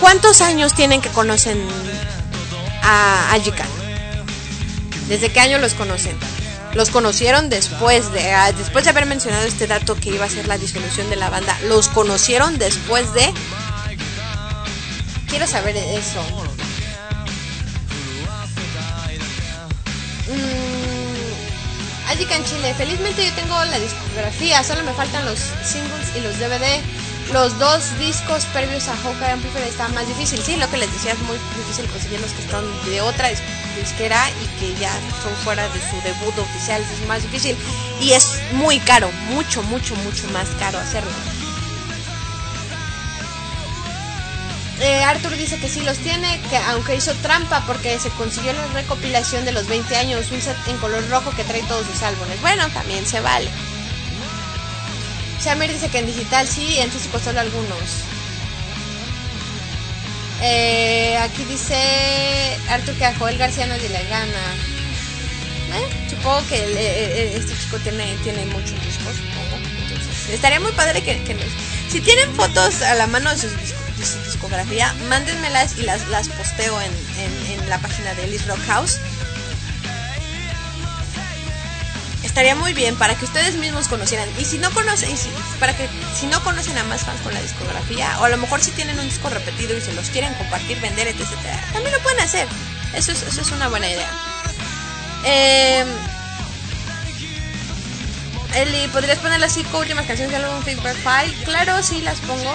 ¿cuántos años tienen que conocen a Ajikan? ¿Desde qué año los conocen? Los conocieron después de ah, después de haber mencionado este dato que iba a ser la disolución de la banda. Los conocieron después de Quiero saber eso. Mm, Ajikan Chile, felizmente yo tengo la discografía, solo me faltan los singles y los DVD. Los dos discos previos a Hawkeye Amplifier está más difícil. Sí, lo que les decía es muy difícil conseguir los que están de otra dis- disquera y que ya son fuera de su debut oficial. Es más difícil y es muy caro, mucho, mucho, mucho más caro hacerlo. Eh, Arthur dice que sí los tiene, que aunque hizo trampa porque se consiguió la recopilación de los 20 años, un set en color rojo que trae todos sus álbumes. Bueno, también se vale. Samir dice que en digital sí, en físico solo algunos. Eh, aquí dice Arthur que a Joel García nadie le gana. Eh, supongo que este chico tiene, tiene muchos discos, estaría muy padre que, que nos... Si tienen fotos a la mano de, sus disco- mándenmelas y las, las posteo en, en- la página de Ellis Rock House. estaría muy bien para que ustedes mismos conocieran. Y si no conocen, si- para que si no conocen a más fans con la discografía, o a lo mejor si tienen un disco repetido y se los quieren compartir, vender, etc. También lo pueden hacer. Eso es, eso es una buena idea. Eh, Eli, ¿podrías poner las cinco últimas canciones del álbum Feedback File? Claro, sí, las pongo.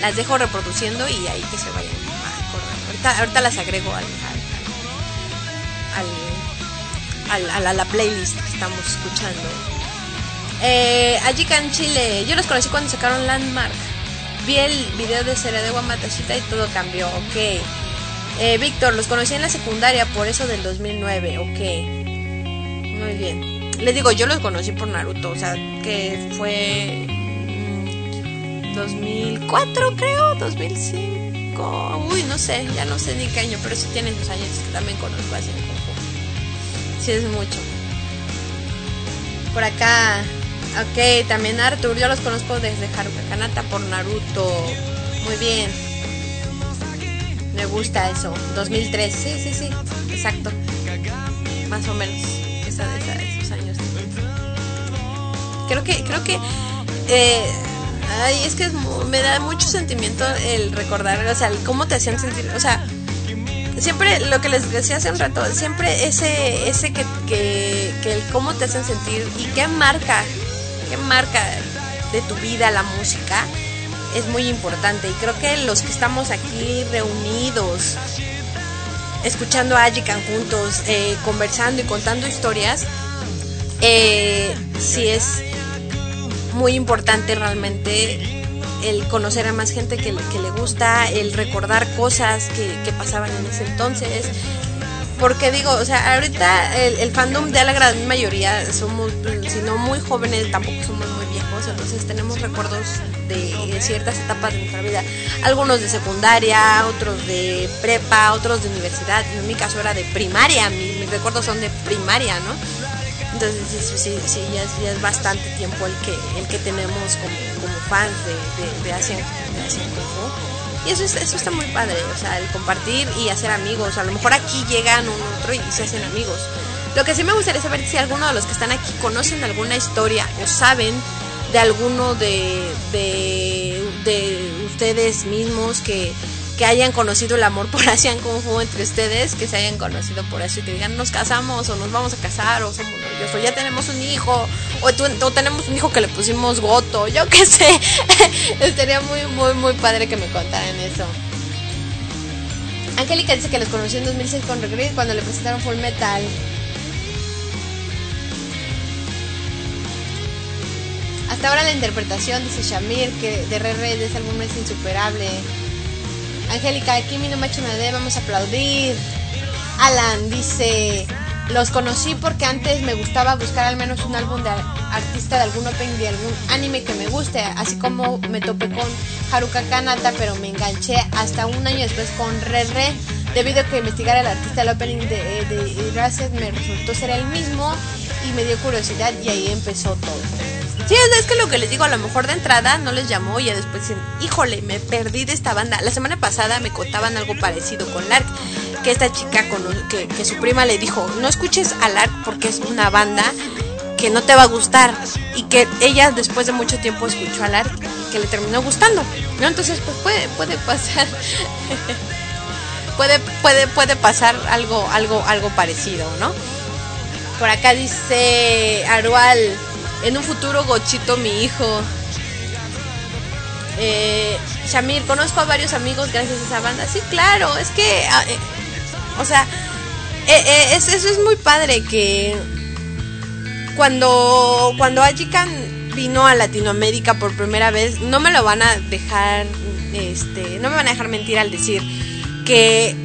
Las dejo reproduciendo y ahí que se vayan a correr. Ahorita, ahorita las agrego al, al, al- a la, la playlist que estamos escuchando. Eh, Ajika en Chile, yo los conocí cuando sacaron Landmark. Vi el video de Cere de Guamatashita y todo cambió, ok. Eh, Víctor, los conocí en la secundaria, por eso del 2009, ok. Muy bien. Les digo, yo los conocí por Naruto, o sea, que fue 2004 creo, 2005. Uy, no sé, ya no sé ni qué año, pero sí tiene sus años que también conozco así. Sí es mucho. Por acá, ok, también Arthur, yo los conozco desde Haruka Kanata por Naruto. Muy bien. Me gusta eso. 2003, sí, sí, sí, exacto. Más o menos. Esa, esa- esos años. Creo que, creo que. eh, ay, es que es me da mucho sentimiento el recordar, o sea, el cómo te hacían sentir. O sea, siempre lo que les decía hace un rato, siempre ese, ese que, que, que el cómo te hacen sentir y qué marca, qué marca de tu vida la música es muy importante. Y creo que los que estamos aquí reunidos, escuchando a Ajikan juntos, eh, conversando y contando historias, eh, sí es muy importante realmente el conocer a más gente que, que le gusta, el recordar cosas que, pasaban en ese entonces. Porque digo, o sea, ahorita el, fandom de la gran mayoría somos, si no muy jóvenes, tampoco somos muy viejos, entonces tenemos recuerdos de ciertas etapas de nuestra vida. Algunos de secundaria, otros de prepa, otros de universidad. En mi caso era de primaria, mis recuerdos son de primaria, ¿no? Entonces sí, sí, ya, es, ya es bastante tiempo el que, el que tenemos como, como fans de, de, de Asian. Y eso, es- eso está muy padre, o sea, el compartir y hacer amigos. A lo mejor aquí llegan un otro y se hacen amigos. Lo que sí me gustaría saber si alguno de los que están aquí conocen alguna historia o saben de alguno de, de ustedes mismos que, que hayan conocido el amor por Asian Kung Fu entre ustedes, que se hayan conocido por eso y que digan nos casamos o nos vamos a casar o somos novios o ya tenemos un hijo o, tenemos un hijo que le pusimos goto, yo qué sé. Estaría muy, muy, muy padre que me contaran eso. Angélica dice que los conocí en 2006 con Regret cuando le presentaron Full Metal. Hasta ahora la interpretación, dice Shamir, que de Re Re de ese álbum es insuperable. Angélica, Kimi no Macho Nade, vamos a aplaudir. Alan dice, los conocí porque antes me gustaba buscar al menos un álbum de ar- artista de algún opening de algún anime que me guste, así como me topé con Haruka Kanata, pero me enganché hasta un año después con Re Re, debido a que investigar al artista del opening de, de Erased me resultó ser el mismo y me dio curiosidad y ahí empezó todo. Sí, es que lo que les digo, a lo mejor de entrada no les llamó y ya después dicen, híjole, me perdí de esta banda. La semana pasada me contaban algo parecido con Lark, que esta chica, cono- que, que su prima le dijo, no escuches a Lark porque es una banda que no te va a gustar y que ella después de mucho tiempo escuchó a Lark y que le terminó gustando. ¿no? Entonces, pues puede, puede pasar. puede, puede, puede pasar algo, algo, algo parecido, ¿no? Por acá dice Arual, en un futuro Gochito mi hijo. Eh, Shamir, conozco a varios amigos gracias a esa banda. Sí, claro, es que, ah, eh, o sea, eh, eh, es- eso es muy padre que cuando, cuando Ajikan vino a Latinoamérica por primera vez, no me lo van a dejar, este, no me van a dejar mentir al decir que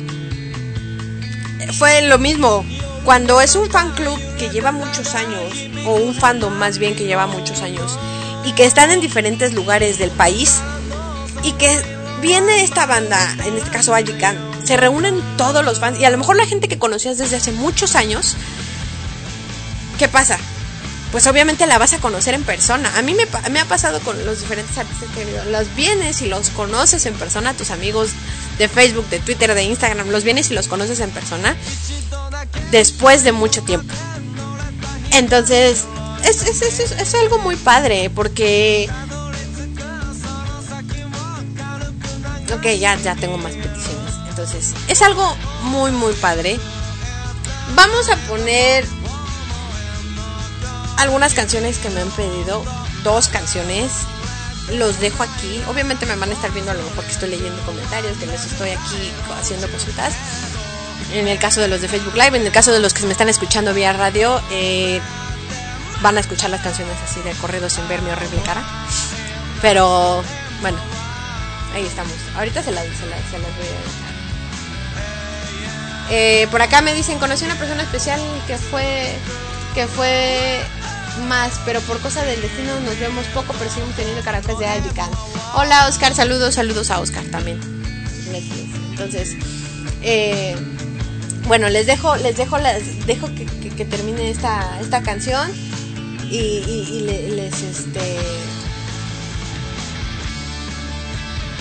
fue lo mismo. Cuando es un fan club que lleva muchos años, o un fandom más bien que lleva muchos años, y que están en diferentes lugares del país, y que viene esta banda, en este caso Ajikan, se reúnen todos los fans, y a lo mejor la gente que conocías desde hace muchos años, ¿qué pasa? Pues obviamente la vas a conocer en persona. A mí me, ha pasado con los diferentes artistas que. Los vienes y los conoces en persona, tus amigos de Facebook, de Twitter, de Instagram, los vienes y los conoces en persona después de mucho tiempo. Entonces, es, es, es, es- es algo muy padre porque... Ok, ya, ya tengo más peticiones. Entonces, es algo muy, muy padre. Vamos a poner algunas canciones que me han pedido. Dos canciones. Los dejo aquí. Obviamente me van a estar viendo a lo mejor que estoy leyendo comentarios, que les estoy aquí haciendo consultas. En el caso de los de Facebook Live, en el caso de los que me están escuchando vía radio, eh, van a escuchar las canciones así de corrido sin ver mi horrible cara. Pero bueno, ahí estamos. Ahorita se las, se las, se las voy a dejar. Eh, por acá me dicen, conocí una persona especial que fue que fue más, pero por cosa del destino nos vemos poco, pero seguimos teniendo karaoke de Ivy Hola Oscar, saludos, saludos a Oscar también. Entonces, eh, bueno, les dejo, les dejo, las, dejo que, que- termine esta, esta canción y, y- y le- les este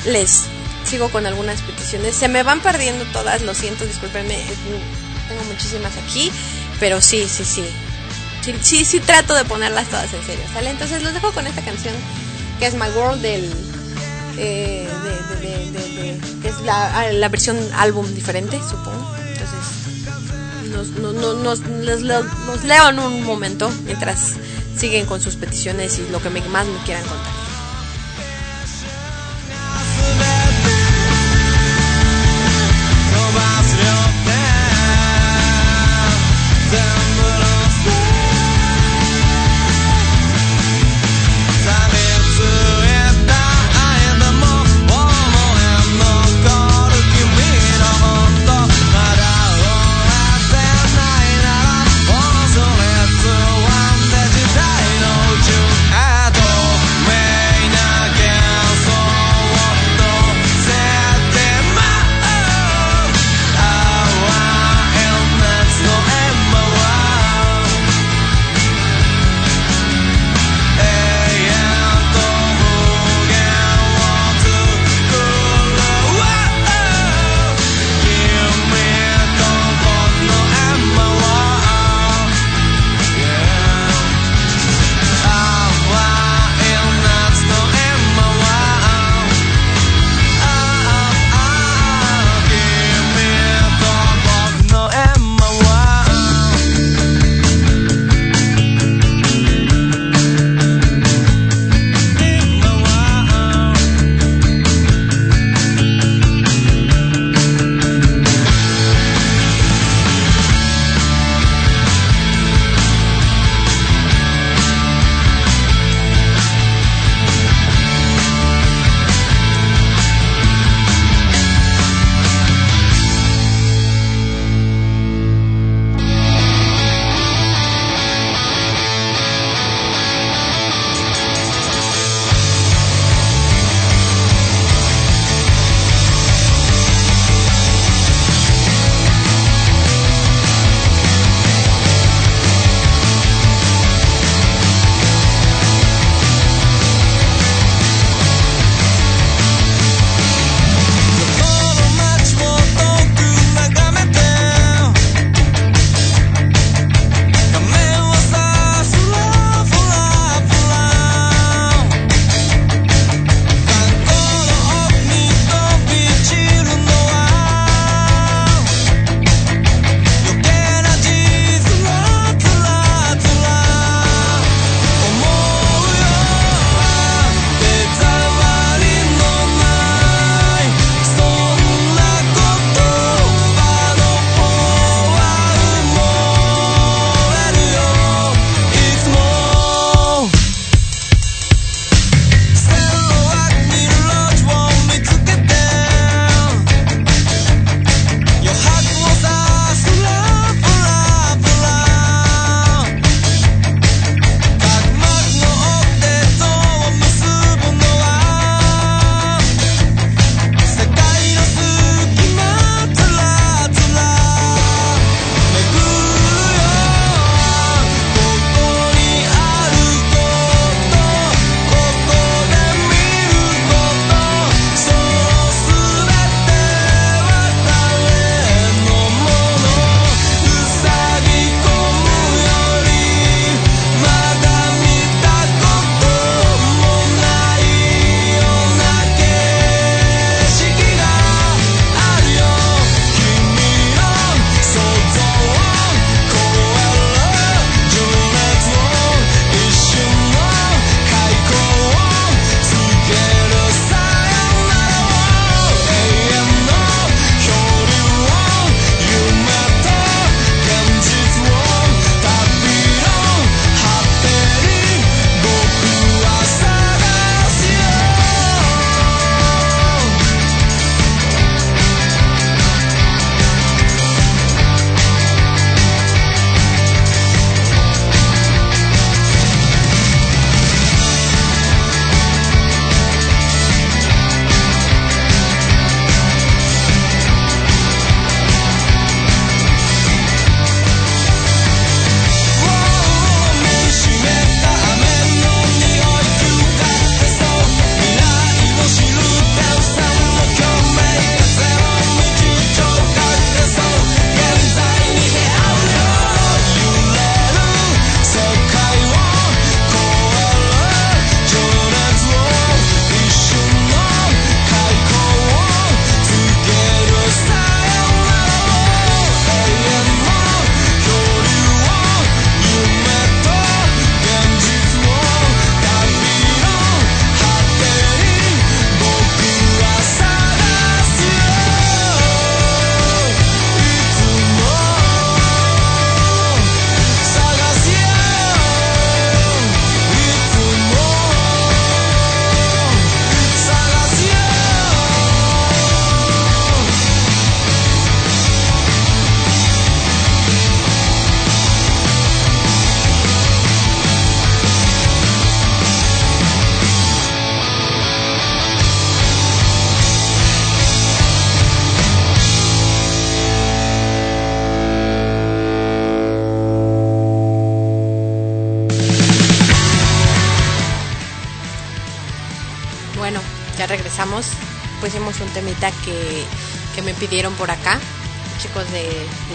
les sigo con algunas peticiones. Se me van perdiendo todas, lo siento, discúlpenme. Tengo muchísimas aquí, pero sí, sí, sí. Sí, sí, trato de ponerlas todas en serio, ¿sale? Entonces los dejo con esta canción que es My World del eh, de, que es la, ah, la versión álbum diferente, supongo. Entonces nos, no- no- nos, los leo en un momento mientras siguen con sus peticiones y lo que me- más me quieran contar.「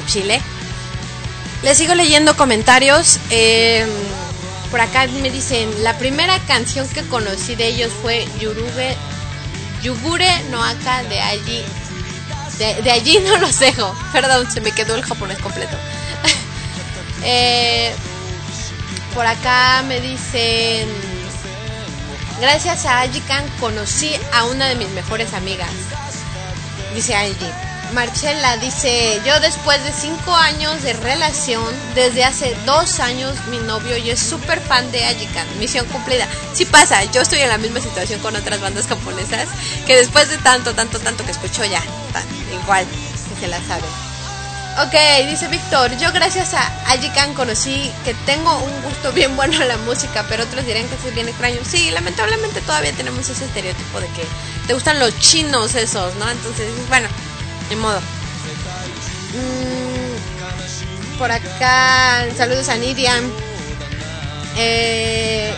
Chile. Les sigo leyendo comentarios. eh, por acá me dicen, la primera canción que conocí de ellos fue Yurube, Yugure Noaka de allí. De, allí no los dejo. Perdón, se me quedó el japonés completo. Eh, por acá me dicen, gracias a Ajikan conocí a una de mis mejores amigas. Dice Angie. Marcela dice, yo después de cinco años de relación, desde hace dos años mi novio y es súper fan de Ajikan. Misión cumplida. Sí pasa, yo estoy en la misma situación con otras bandas japonesas, que después de tanto, tanto, tanto que escucho ya, igual, que se la sabe. Ok, dice Víctor, yo gracias a Ajikan conocí que tengo un gusto bien bueno en la música, pero otros dirán que soy bien extraño. Sí, lamentablemente todavía tenemos ese estereotipo de que te gustan los chinos esos, ¿no? Entonces, bueno, ni modo. Mm, por acá, saludos a Nidia. Eh,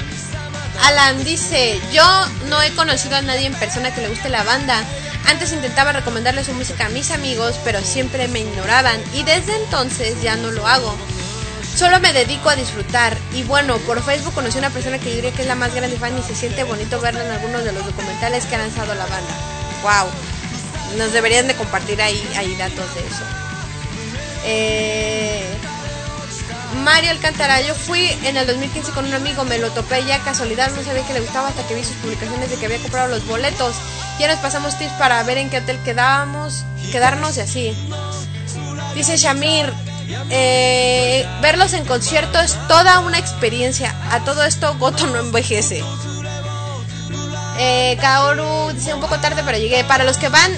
Alan dice, yo no he conocido a nadie en persona que le guste la banda. Antes intentaba recomendarle su música a mis amigos, pero siempre me ignoraban y desde entonces ya no lo hago. Solo me dedico a disfrutar y bueno, por Facebook conocí a una persona que diría que es la más grande fan y se siente bonito verla en algunos de los documentales que ha lanzado la banda. Wow. Nos deberían de compartir ahí, ahí datos de eso. Eh, Mario Alcántara, yo fui en el 2015 con un amigo, me lo topé ya casualidad, no sabía que le gustaba hasta que vi sus publicaciones de que había comprado los boletos. Ya nos pasamos tips para ver en qué hotel quedábamos, quedarnos y así. Dice Shamir, eh, verlos en concierto es toda una experiencia. A todo esto, Goto no envejece. Eh, Kaoru dice un poco tarde, pero llegué. Para los que van,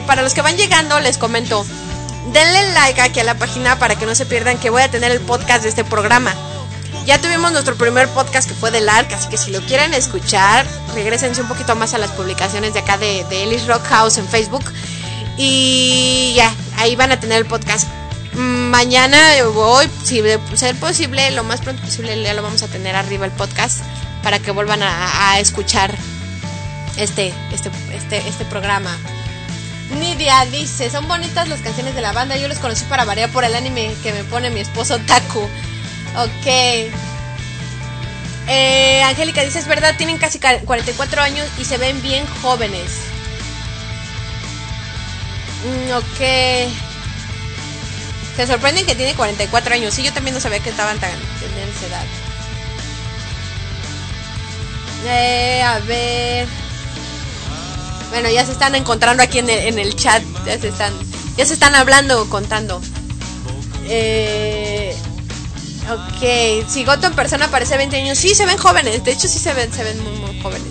para los que van llegando, les comento. Denle like aquí a la página para que no se pierdan que voy a tener el podcast de este programa. Ya tuvimos nuestro primer podcast que fue del ARC, así que si lo quieren escuchar, regresense un poquito más a las publicaciones de acá de, Ellis Rock House en Facebook. Y ya, ahí van a tener el podcast. Mm, Mañana voy, si de ser posible, lo más pronto posible ya lo vamos a tener arriba el podcast para que vuelvan a, a escuchar este, este, este, este programa. Nidia dice, son bonitas las canciones de la banda, yo los conocí para variar por el anime que me pone mi esposo Taku. Ok. Eh, Angélica dice, es verdad, tienen casi ca- 44 años y se ven bien jóvenes. Mm, ok. Se sorprenden que tiene 44 años. Sí, yo también no sabía que estaban tan tenían esa edad. Eh, a ver. Bueno, ya se están encontrando aquí en el, en el chat. Ya se están, ya se están hablando, contando. Eh, ok, si Goto en persona parece 20 años, sí se ven jóvenes. De hecho, sí se ven, se ven muy, jóvenes.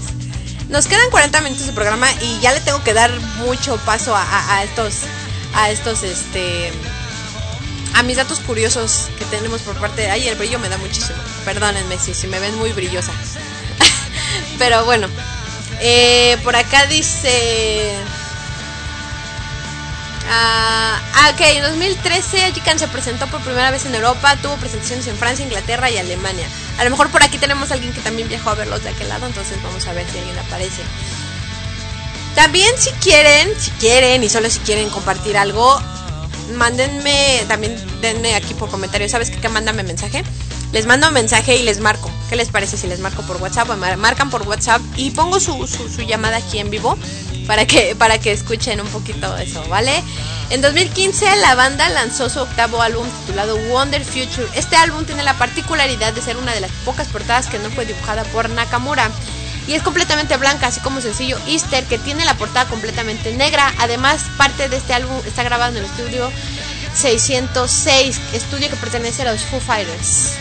Nos quedan 40 minutos de programa y ya le tengo que dar mucho paso a, a- a estos, a estos, este, a mis datos curiosos que tenemos por parte de. Ay, el brillo me da muchísimo. Perdónenme si, si me ven muy brillosa. Pero bueno, eh, por acá dice. Ah, ah, ok, en 2013 Ajikan se presentó por primera vez en Europa, tuvo presentaciones en Francia, Inglaterra y Alemania. A lo mejor por aquí tenemos a alguien que también viajó a verlos de aquel lado, entonces vamos a ver si alguien aparece. También si quieren, si quieren y solo si quieren compartir algo, mándenme, también denme aquí por comentario, ¿sabes qué? Mándame mensaje. Les mando un mensaje y les marco. ¿Qué les parece si les marco por WhatsApp? O mar- marcan por WhatsApp y pongo su, su, su llamada aquí en vivo para que, para que escuchen un poquito eso, ¿vale? En 2015 la banda lanzó su octavo álbum titulado Wonder Future. Este álbum tiene la particularidad de ser una de las pocas portadas que no fue dibujada por Nakamura. Y es completamente blanca, así como sencillo Easter, que tiene la portada completamente negra. Además, parte de este álbum está grabado en el estudio 606, estudio que pertenece a los Foo Fighters.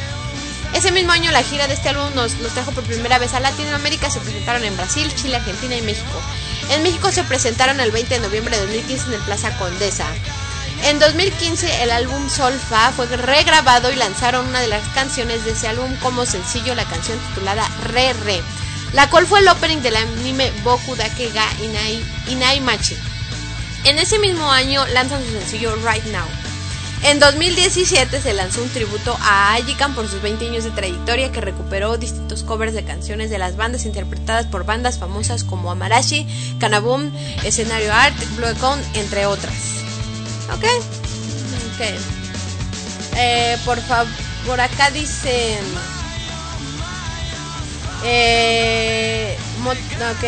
Ese mismo año la gira de este álbum nos, trajo por primera vez a Latinoamérica, se presentaron en Brasil, Chile, Argentina y México. En México se presentaron el 20 de noviembre de 2015 en el Plaza Condesa. En 2015 el álbum Solfa fue regrabado y lanzaron una de las canciones de ese álbum como sencillo, la canción titulada Re Re, la cual fue el opening del anime Boku Dake ga Inai, Inai Machi. En ese mismo año lanzan su sencillo Right Now. En 2017 se lanzó un tributo a Ajikan por sus 20 años de trayectoria que recuperó distintos covers de canciones de las bandas interpretadas por bandas famosas como Amarashi, Kanabum, Escenario Art, Blue Econ, entre otras. ¿Ok? Ok. Eh, por favor, acá dice... Eh, mo- ok,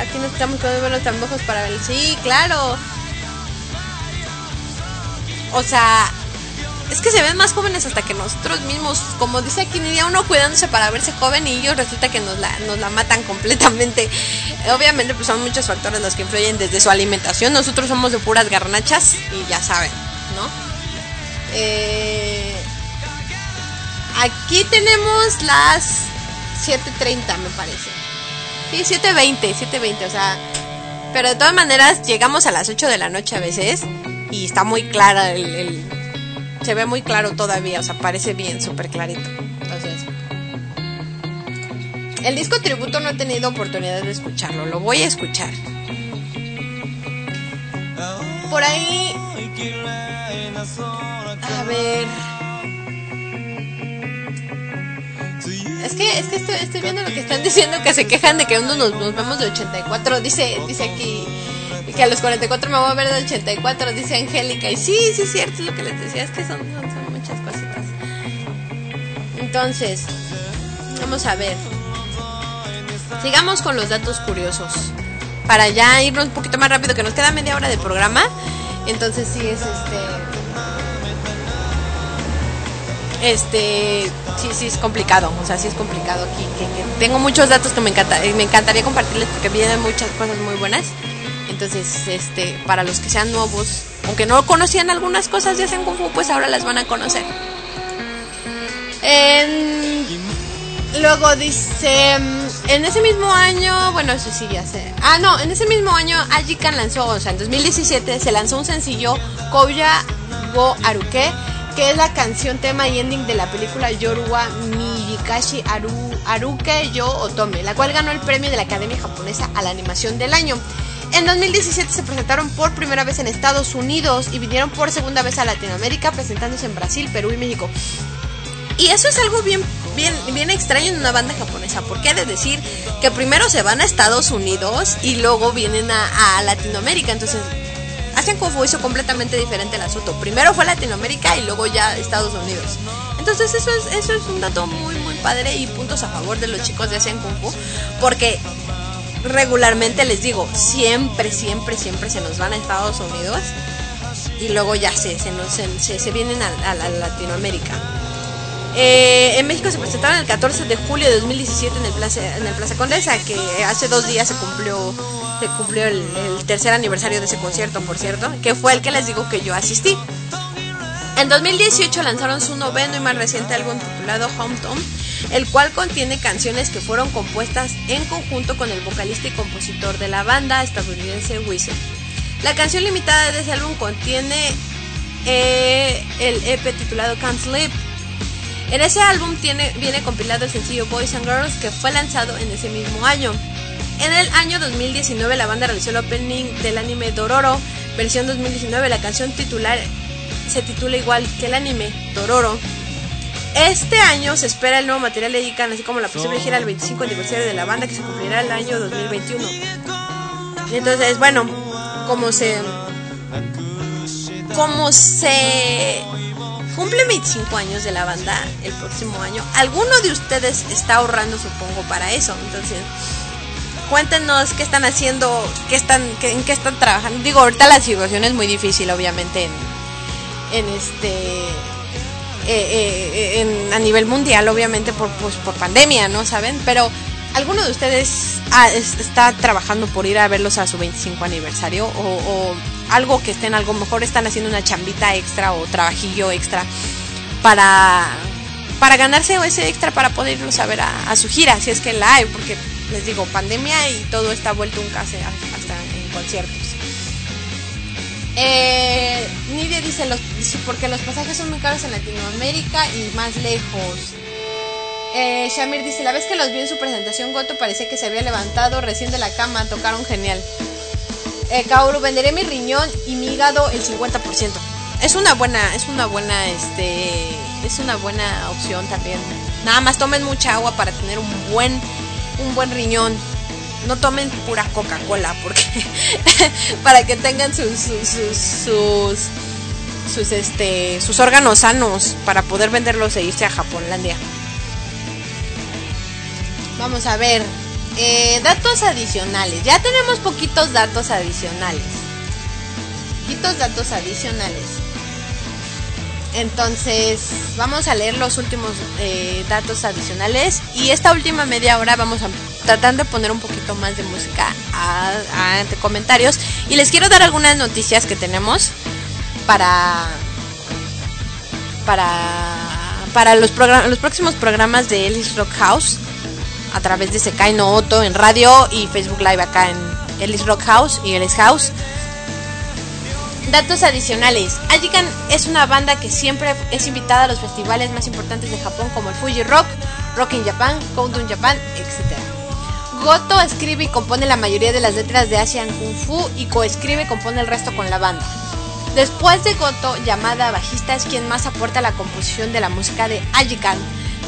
aquí nos estamos con buenos tambojos para ver. Sí, claro. O sea, es que se ven más jóvenes hasta que nosotros mismos. Como dice aquí Nidia, uno cuidándose para verse joven y ellos resulta que nos la, nos la matan completamente. Obviamente, pues son muchos factores los que influyen desde su alimentación. Nosotros somos de puras garnachas y ya saben, ¿no? Eh, aquí tenemos las 7.30, me parece. Sí, 7.20, 7.20, o sea. Pero de todas maneras, llegamos a las 8 de la noche a veces y está muy clara el, se ve muy claro todavía, o sea, parece bien, súper clarito. Entonces, el disco tributo no he tenido oportunidad de escucharlo, lo voy a escuchar. Por ahí, a ver. Es que, es que estoy, estoy viendo lo que están diciendo, que se quejan de que uno nos, nos vemos de 84. Dice, dice aquí que a los 44 me voy a ver de 84, dice Angélica. Y sí, sí es cierto, es lo que les decía, es que son, son, son muchas cositas. Entonces, vamos a ver. Sigamos con los datos curiosos. Para ya irnos un poquito más rápido, que nos queda media hora de programa. Entonces sí es este este sí sí es complicado o sea sí es complicado aquí que, que tengo muchos datos que me encanta me encantaría compartirles porque vienen muchas cosas muy buenas entonces este para los que sean nuevos aunque no conocían algunas cosas de Hacen Kung Fu pues ahora las van a conocer En- luego dice mm, en ese mismo año bueno eso sí ya sé ah no en ese mismo año Ajikan lanzó o sea en 2017 se lanzó un sencillo Koya Go Aruke que es la canción tema y ending de la película Yoruba Miyakashi Aru, Aruke Yo Otome, la cual ganó el premio de la Academia Japonesa a la animación del año. En 2017 se presentaron por primera vez en Estados Unidos y vinieron por segunda vez a Latinoamérica presentándose en Brasil, Perú y México. Y eso es algo bien, bien, bien extraño en una banda japonesa, porque ha de decir que primero se van a Estados Unidos y luego vienen a, Latinoamérica. Entonces, Kung Fu hizo completamente diferente el asunto. Primero fue Latinoamérica y luego ya Estados Unidos. Entonces, eso es, eso es un dato muy, muy padre y puntos a favor de los chicos de Asian Kung Fu, porque regularmente les digo, siempre, siempre, siempre se nos van a Estados Unidos y luego ya se, se, se, vienen a Latinoamérica. Eh, en México se presentaron el 14 de julio de 2017 en el Plaza, en el Plaza Condesa, que hace dos días se cumplió, se cumplió el, el tercer aniversario de ese concierto, por cierto, que fue el que les digo que yo asistí. En 2018 lanzaron su noveno y más reciente álbum titulado Hometown, el cual contiene canciones que fueron compuestas en conjunto con el vocalista y compositor de la banda estadounidense Weezer. La canción limitada de ese álbum contiene eh, el EP titulado Can't Sleep. En ese álbum tiene, viene compilado el sencillo Boys and Girls que fue lanzado en ese mismo año. En el año 2019 la banda realizó el opening del anime Dororo, versión 2019. La canción titular se titula igual que el anime Dororo. Este año se espera el nuevo material de Ikan, así como la posible gira del 25 aniversario de la banda que se cumplirá el año 2021. Y entonces, bueno, como se como se cumple 25 años de la banda el próximo año, alguno de ustedes está ahorrando, supongo, para eso. Entonces, cuéntenos qué están haciendo, qué están, en qué están trabajando. Digo, ahorita la situación es muy difícil, obviamente, en, en este. eh, eh, en- a nivel mundial, obviamente, por, pues, por pandemia, ¿no? ¿Saben? Pero, ¿alguno de ustedes es- está trabajando por ir a verlos a su 25 aniversario? O, algo que estén, algo mejor están haciendo una chambita extra o trabajillo extra para, para ganarse ese extra para poder irlos a ver a, su gira, si es que la hay, porque les digo, pandemia y todo está vuelto un case hasta en conciertos. Eh, Nidia dice, los, porque los pasajes son muy caros en Latinoamérica y más lejos. Eh, Shamir dice, la vez que los vi en su presentación, Goto parecía que se había levantado recién de la cama, tocaron genial. Eh, Kaoru, venderé mi riñón y mi hígado el 50%. es una buena, es una buena, este, es una buena opción también. Nada más tomen mucha agua para tener un buen, un buen riñón. No tomen pura Coca-Cola porque para que tengan sus, sus, sus, este, sus órganos sanos para poder venderlos e irse a Japonlandia. Vamos a ver. eh, datos adicionales. Ya tenemos poquitos datos adicionales. Poquitos datos adicionales. Entonces, vamos a leer los últimos eh, datos adicionales. Y esta última media hora vamos a tratar de poner un poquito más de música ante comentarios. Y les quiero dar algunas noticias que tenemos para. Para. Para los próximos programas de Ellis Rock House a través de Sekai no Oto en radio y Facebook Live acá en Ellis Rock House y Ellis House. Datos adicionales. Ajikan es una banda que siempre es invitada a los festivales más importantes de Japón como el Fuji Rock, Rock in Japan, Countdown Japan, etc. Goto escribe y compone la mayoría de las letras de Asian Kung Fu y coescribe y compone el resto con la banda. Después de Goto, llamada bajista es quien más aporta a la composición de la música de Ajikan.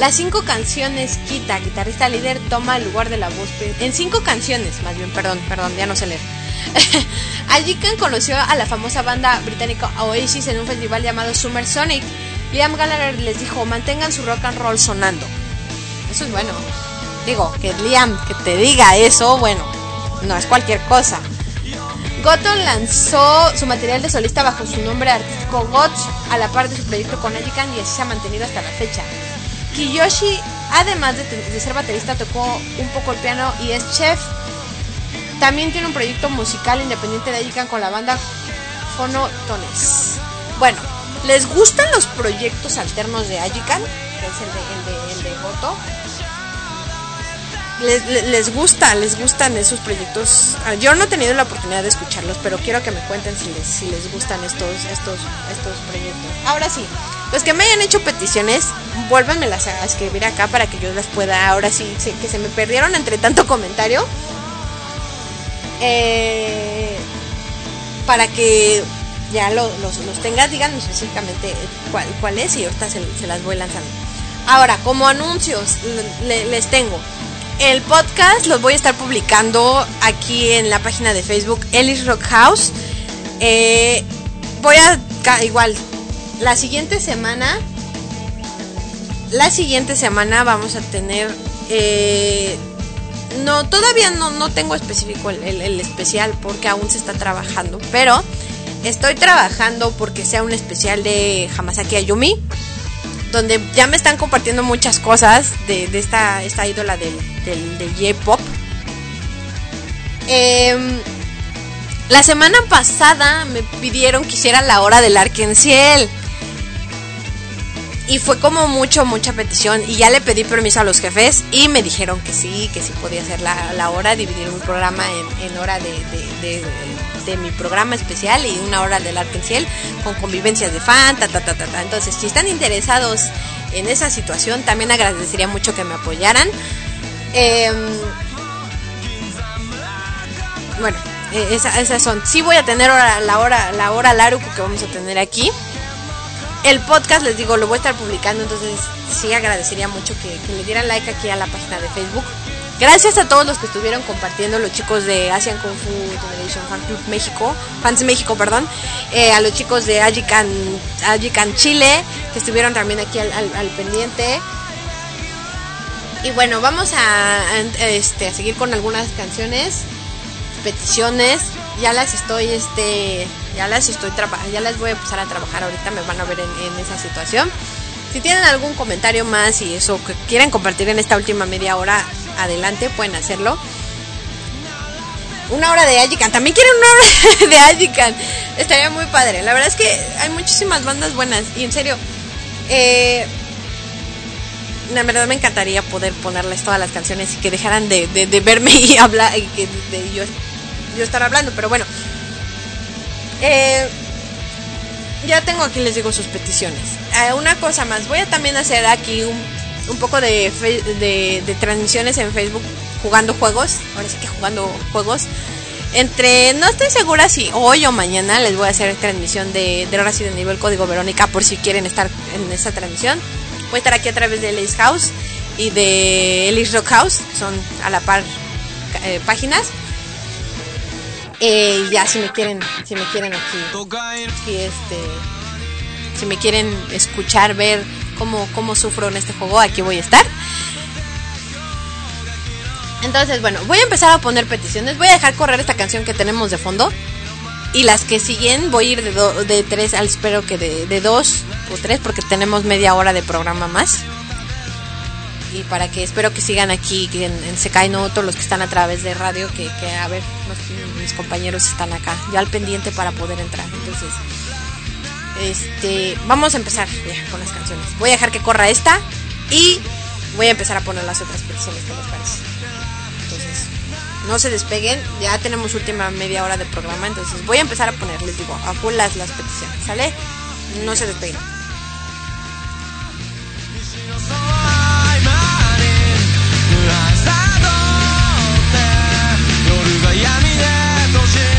Las cinco canciones Kita, guitarrista líder, toma el lugar de la voz. En cinco canciones, más bien, perdón, perdón, ya no sé leer. Ajikan conoció a la famosa banda británica Oasis en un festival llamado Summer Sonic. Liam Gallagher les dijo, mantengan su rock and roll sonando. Eso es bueno. Digo, que Liam que te diga eso, bueno, no es cualquier cosa. Goto lanzó su material de solista bajo su nombre artístico Gotch a la par de su proyecto con Ajikan y así se ha mantenido hasta la fecha. Kiyoshi, además de, de ser baterista, tocó un poco el piano y es chef. También tiene un proyecto musical independiente de Ajikan con la banda Fonotones. Bueno, ¿les gustan los proyectos alternos de Ajikan? Que es el de, Goto. Les, gusta, les gustan esos proyectos. Ah, Yo no he tenido la oportunidad de escucharlos, pero quiero que me cuenten si les, si les gustan estos, estos, estos proyectos. Ahora sí, los que me hayan hecho peticiones, vuélvanmelas a escribir acá para que yo las pueda, ahora sí, que se me perdieron entre tanto comentario. Eh, para que ya lo- los, los tengas, díganme específicamente cuál, cuál es y ahorita se, se las voy lanzando. Ahora, como anuncios, le- le- les tengo. El podcast los voy a estar publicando aquí en la página de Facebook Ellis Rock House. Eh, voy a igual la siguiente semana. La siguiente semana vamos a tener. eh, no, todavía no, no tengo específico el, el- especial porque aún se está trabajando. Pero estoy trabajando porque sea un especial de Hamasaki Ayumi donde ya me están compartiendo muchas cosas de, de esta, esta ídola del, del, J-Pop. Em, la semana pasada me pidieron que hiciera la hora del Arkenciel. Y fue como mucho, mucha petición. Y ya le pedí permiso a los jefes y me dijeron que sí, que sí podía hacer la, la hora, dividir mi programa en, en hora de, de- de- mi programa especial y una hora del Arkenciel con convivencias de fan, ta, ta, ta, ta, ta. Entonces, si están interesados en esa situación, también agradecería mucho que me apoyaran. Em, bueno, eh, esa- esas son. Sí voy a tener la hora, la hora Laruco que vamos a tener aquí. El podcast, les digo, lo voy a estar publicando, entonces sí agradecería mucho que, le dieran like aquí a la página de Facebook. Gracias a todos los que estuvieron compartiendo, los chicos de Asian Kung Fu Generation Fan Club México, Fans México, perdón, eh, a los chicos de Ajican, Ajican Chile, que estuvieron también aquí al, al- al pendiente. Y bueno, vamos a, a- este, a seguir con algunas canciones, peticiones. Ya las estoy, este, ya las estoy ya las voy a empezar a trabajar ahorita, me van a ver en, esa situación. Si tienen algún comentario más y eso que quieren compartir en esta última media hora, adelante, pueden hacerlo. Una hora de Ajikan, también quieren una hora de Ajikan. Estaría muy padre. La verdad es que hay muchísimas bandas buenas y en serio, eh, la verdad me encantaría poder ponerles todas las canciones y que dejaran de, de- verme y hablar y que yo, yo estar hablando, pero bueno. Eh, ya tengo aquí, les digo, sus peticiones. Eh, una cosa más, voy a también hacer aquí un, un poco de, de, transmisiones en Facebook jugando juegos. Ahora sí que jugando juegos. Entre, no estoy segura si hoy o mañana les voy a hacer transmisión de, de Resident Evil Código Verónica por si quieren estar en esa transmisión. Voy a estar aquí a través de Ellis House y de Ellis Rock House, que son a la par eh, páginas. Eh, ya si me quieren, si me quieren aquí, aquí, este, si me quieren escuchar, ver cómo, cómo sufro en este juego, aquí voy a estar. Entonces, bueno, voy a empezar a poner peticiones. Voy a dejar correr esta canción que tenemos de fondo. Y las que siguen, voy a ir de, do- de tres al espero que de, dos o tres, porque tenemos media hora de programa más. Y para que espero que sigan aquí en, en Sekai no todos los que están a través de radio, que, a ver, los- mis compañeros están acá, ya al pendiente para poder entrar. Entonces, este, vamos a empezar ya con las canciones. Voy a dejar que corra esta y voy a empezar a poner las otras peticiones que les parece. Entonces, no se despeguen, ya tenemos última media hora de programa, entonces voy a empezar a poner, les digo, a full las, peticiones, ¿sale? No se despeguen. 闇で to, je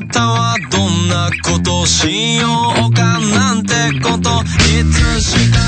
明日はどんなことしようかなんてこといつしか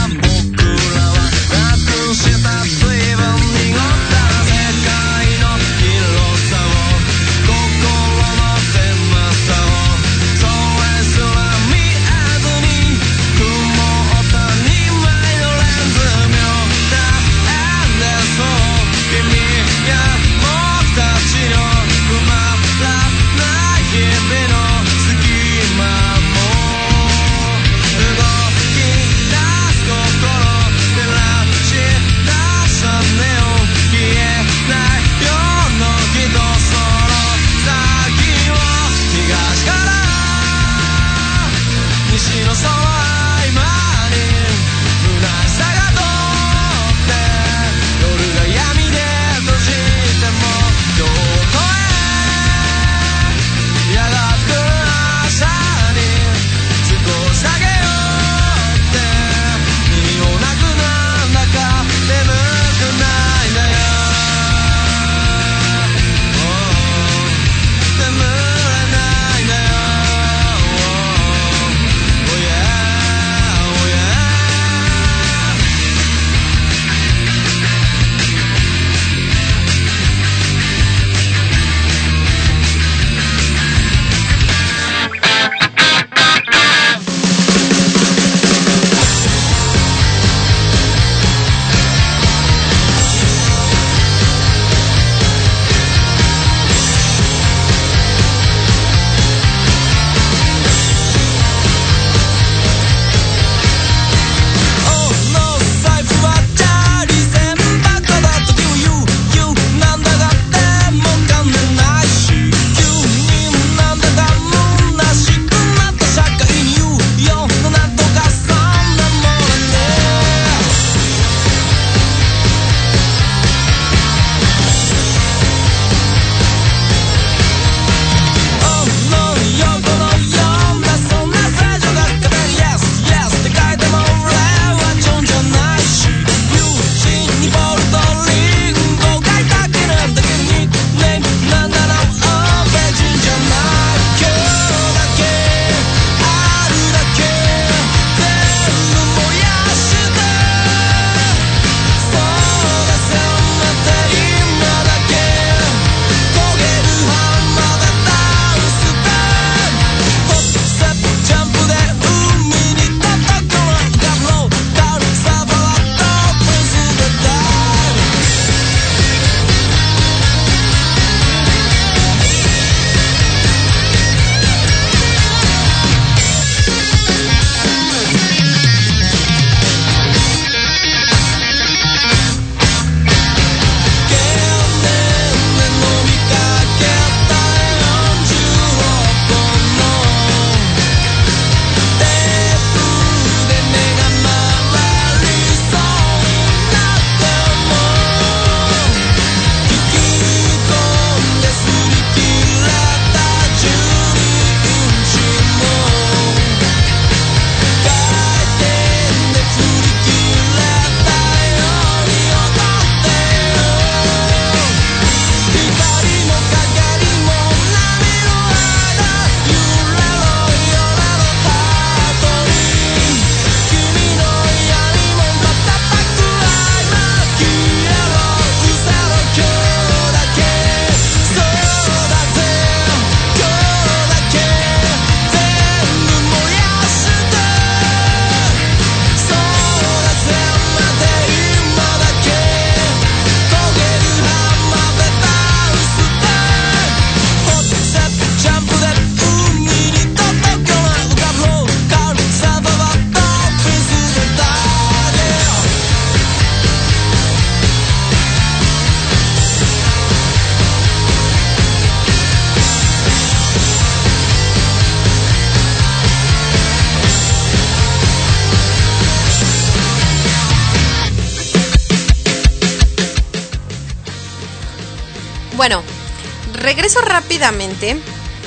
regreso rápidamente.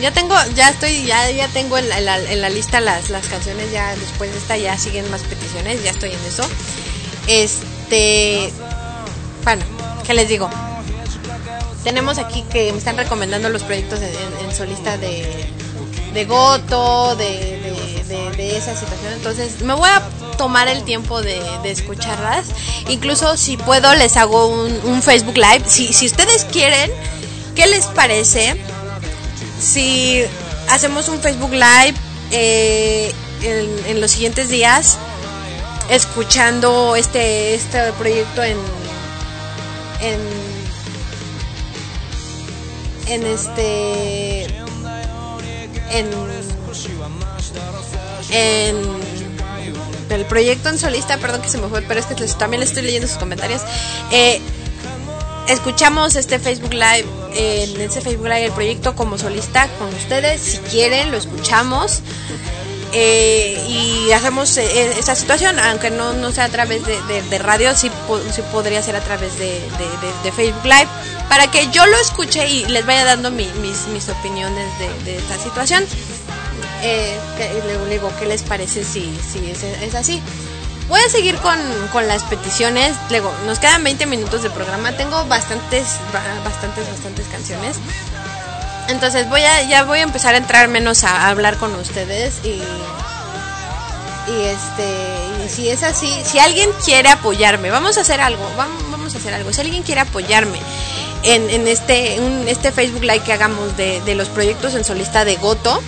Ya tengo, ya estoy, ya, ya tengo en la, en la- en la lista las, las canciones, ya después de esta ya siguen más peticiones, ya estoy en eso. Este, bueno, ¿qué les digo? Tenemos aquí que me están recomendando los proyectos en, en- solista de, de Goto, de, de, de- de esa situación. Entonces me voy a tomar el tiempo de escucharlas. Incluso si puedo les hago un, un Facebook Live. Si, si ustedes quieren, ¿qué les parece? Si hacemos un Facebook Live eh, en, los siguientes días, escuchando este, este proyecto en, en, en este, en, en el proyecto en solista, perdón que se me fue, pero es que también le estoy leyendo sus comentarios. Eh, escuchamos este Facebook Live, eh, en ese Facebook Live el proyecto como solista con ustedes, si quieren lo escuchamos eh, y hacemos eh, esa situación, aunque no, no sea a través de, de- radio, sí, po- sí podría ser a través de, Facebook Live, para que yo lo escuche y les vaya dando mi- mis, mis opiniones de, esta situación. Eh, que- le, le digo, ¿qué les parece si, si es, es así? Voy a seguir con, con las peticiones. Luego, nos quedan 20 minutos de programa. Tengo bastantes, ba- bastantes, bastantes canciones. Entonces voy a, ya voy a empezar a entrar menos a, hablar con ustedes y, y este, si es así, si alguien quiere apoyarme, vamos a hacer algo, vamos, vamos a hacer algo. Si alguien quiere apoyarme en, en este, un- este Facebook Live que hagamos de, de los proyectos en solista de Goto,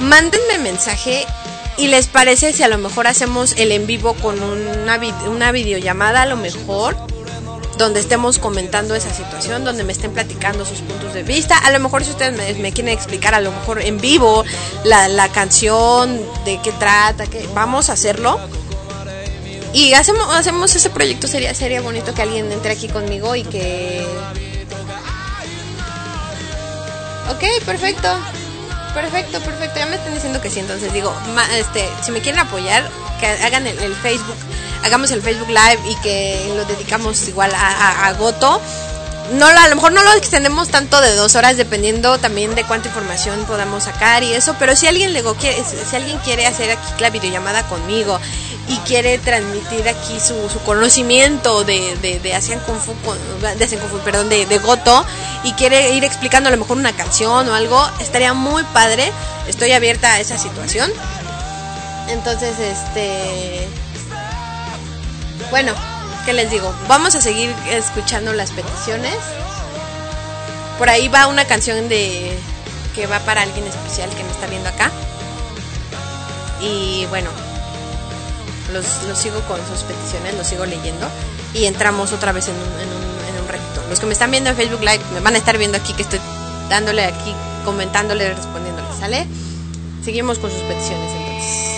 mándenme mensaje y les parece si a lo mejor hacemos el en vivo con una, una videollamada a lo mejor donde estemos comentando esa situación, donde me estén platicando sus puntos de vista. A lo mejor si ustedes me, me quieren explicar, a lo mejor en vivo, la, la canción, de qué trata, que vamos a hacerlo. Y hacemos, hacemos ese proyecto, sería, sería bonito que alguien entre aquí conmigo y que... Ok, perfecto. Perfecto, perfecto. Ya me están diciendo que sí, entonces digo, ma- este, si me quieren apoyar, que hagan el, el Facebook, hagamos el Facebook Live y que lo dedicamos igual a, Goto. No, a lo mejor no lo extendemos tanto de dos horas, dependiendo también de cuánta información podamos sacar y eso. Pero si alguien le si alguien quiere hacer aquí la videollamada conmigo y quiere transmitir aquí su, conocimiento de, de, de Asian Kung Fu, de Fu, perdón, de, de Goto y quiere ir explicando a lo mejor una canción o algo, estaría muy padre. Estoy abierta a esa situación. Entonces, este. Bueno, ¿qué les digo? Vamos a seguir escuchando las peticiones. Por ahí va una canción de. que va para alguien especial que me está viendo acá. Y bueno, los, los sigo con sus peticiones, los sigo leyendo. Y entramos otra vez en un, en un, en un ratito. Los que me están viendo en Facebook Live me van a estar viendo aquí que estoy dándole aquí, comentándole, respondiéndole, ¿sale? Seguimos con sus peticiones entonces.「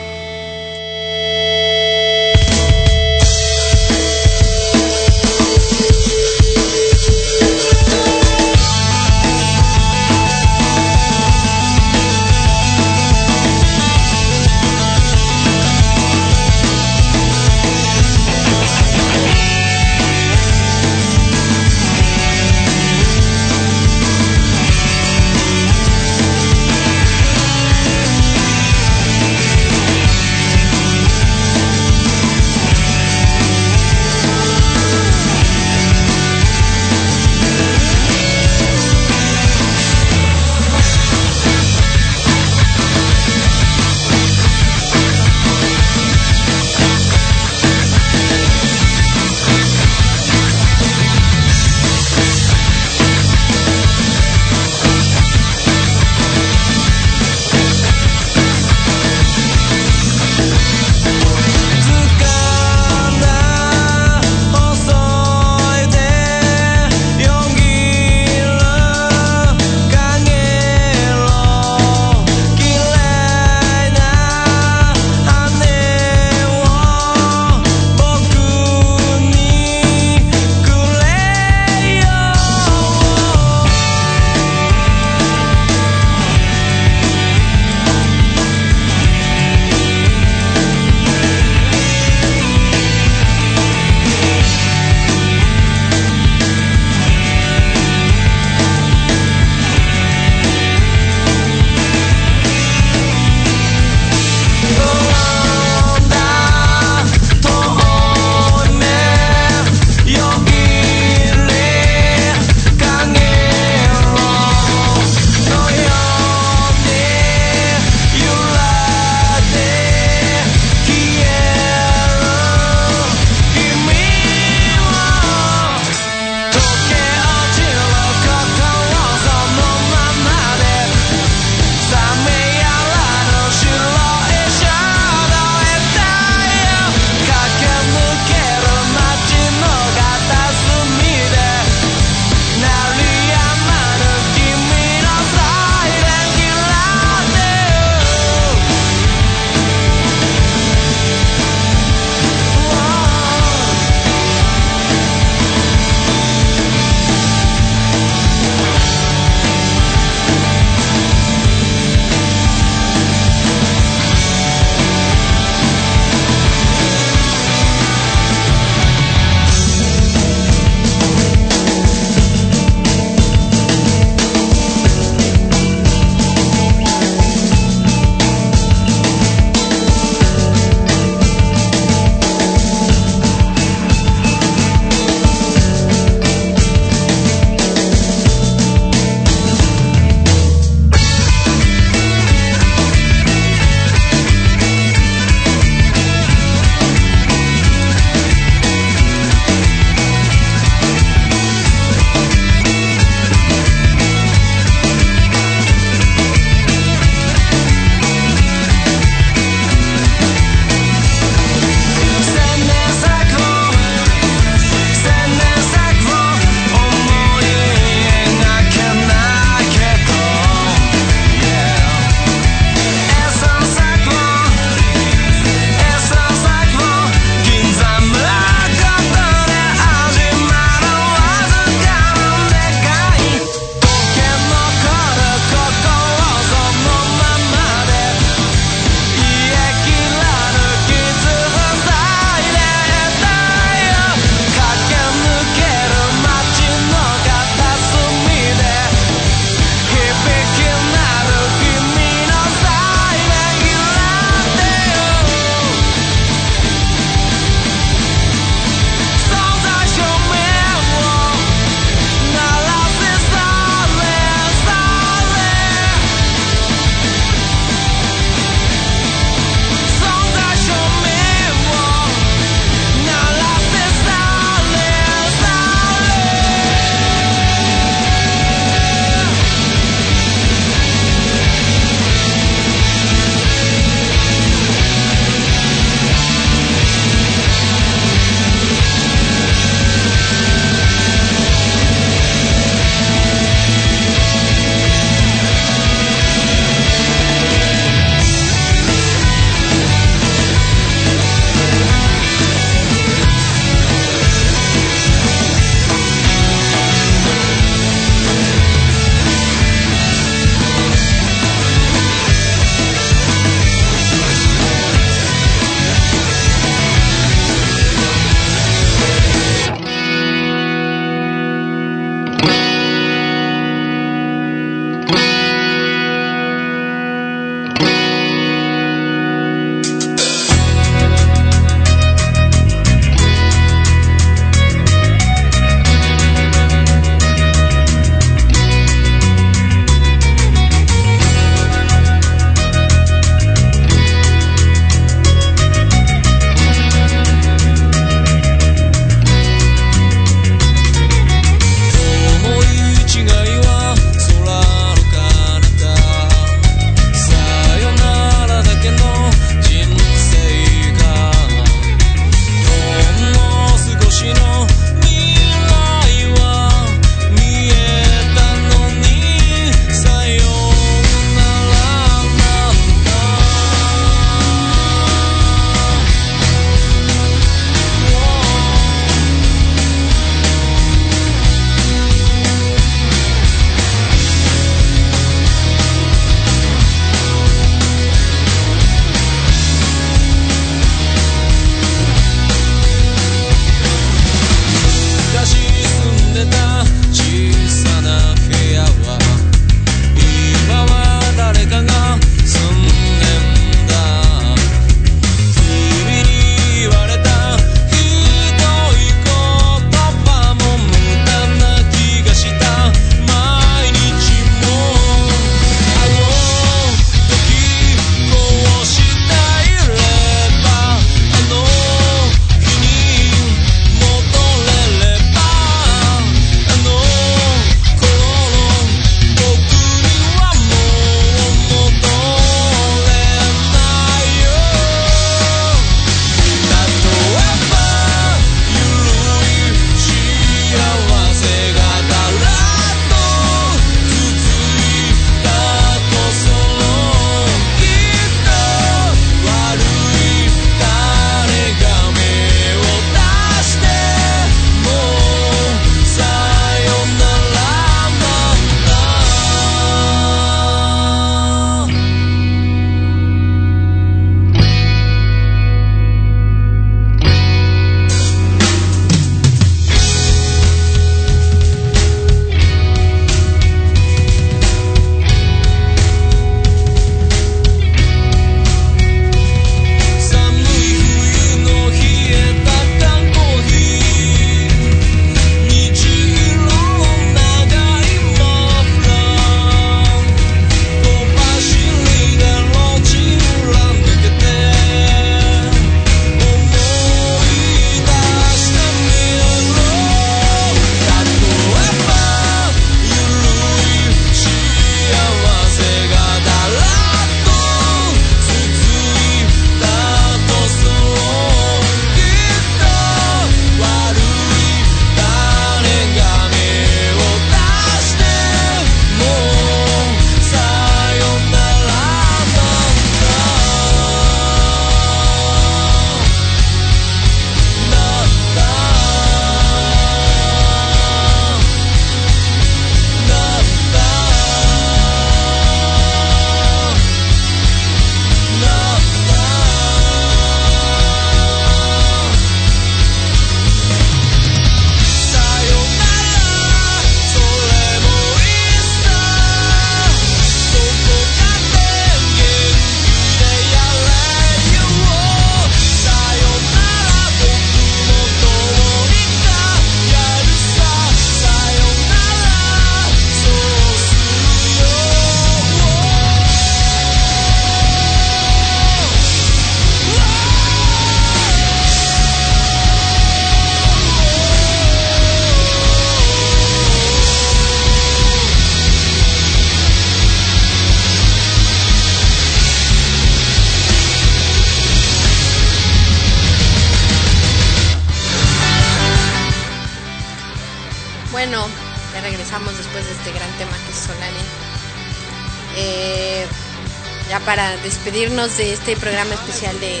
despedirnos de este programa especial de,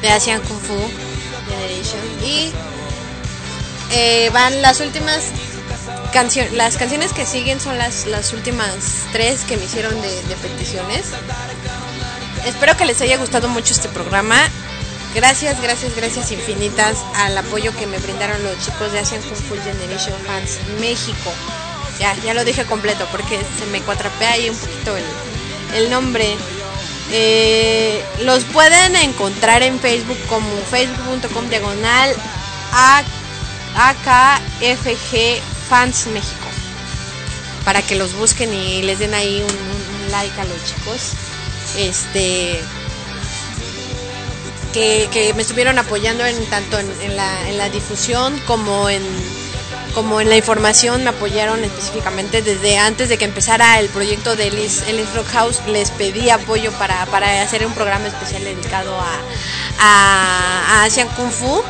de Asian Kung Fu Generation. Y eh, van las últimas canciones. Las canciones que siguen son las, las últimas tres que me hicieron de, de peticiones. Espero que les haya gustado mucho este programa. Gracias, gracias, gracias infinitas al apoyo que me brindaron los chicos de Asian Kung Fu Generation Fans México. Ya, ya lo dije completo porque se me cuatrapea ahí un poquito el, el nombre. Eh, los pueden encontrar en Facebook como facebook.com diagonal AKFG Fans México. Para que los busquen y les den ahí un, like a los chicos. Este que, me estuvieron apoyando en tanto en la difusión como en como en la información me apoyaron específicamente desde antes de que empezara el proyecto de Ellis, Ellis Rock House les pedí apoyo para, para hacer un programa especial dedicado a, a, a Asian Kung Fu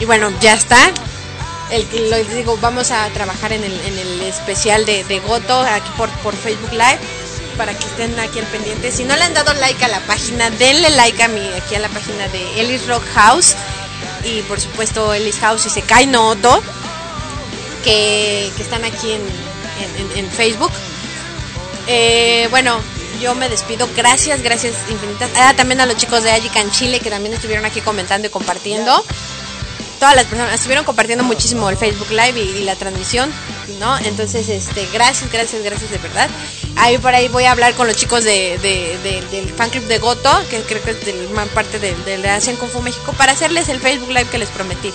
y bueno ya está el les digo vamos a trabajar en el, en el especial de, Goto aquí por, por Facebook Live para que estén aquí al pendiente. Si no le han dado like a la página, denle like a mi, aquí a la página de Ellis Rock House. Y por supuesto Ellis House y Sekai no Oto, que, que están aquí en, en- en- Facebook. Eh, bueno, yo me despido. Gracias, gracias infinitas. Ah, también a los chicos de Ajican Chile que también estuvieron aquí comentando y compartiendo. Todas las personas estuvieron compartiendo muchísimo el Facebook Live y, y la transmisión, ¿no? Entonces, este, gracias, gracias, gracias de verdad. Ahí por ahí voy a hablar con los chicos de, de- de- del fan club de Goto, que creo que es del- parte de, de la Asian Kung Fu México, para hacerles el Facebook Live que les prometí.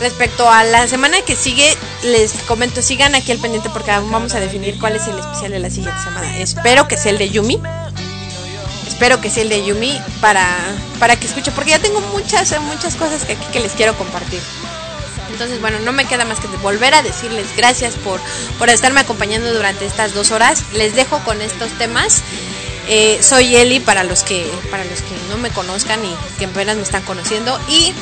Respecto a la semana que sigue, les comento, sigan aquí al pendiente porque aún vamos a definir cuál es el especial de la siguiente semana. Espero que sea el de Yumi. Espero que sea el de Yumi para, para que escuche, porque ya tengo muchas, muchas cosas que aquí que les quiero compartir. Entonces, bueno, no me queda más que volver a decirles gracias por, por estarme acompañando durante estas dos horas. Les dejo con estos temas. Eh, soy Eli para los que para los que no me conozcan y que apenas me están conociendo y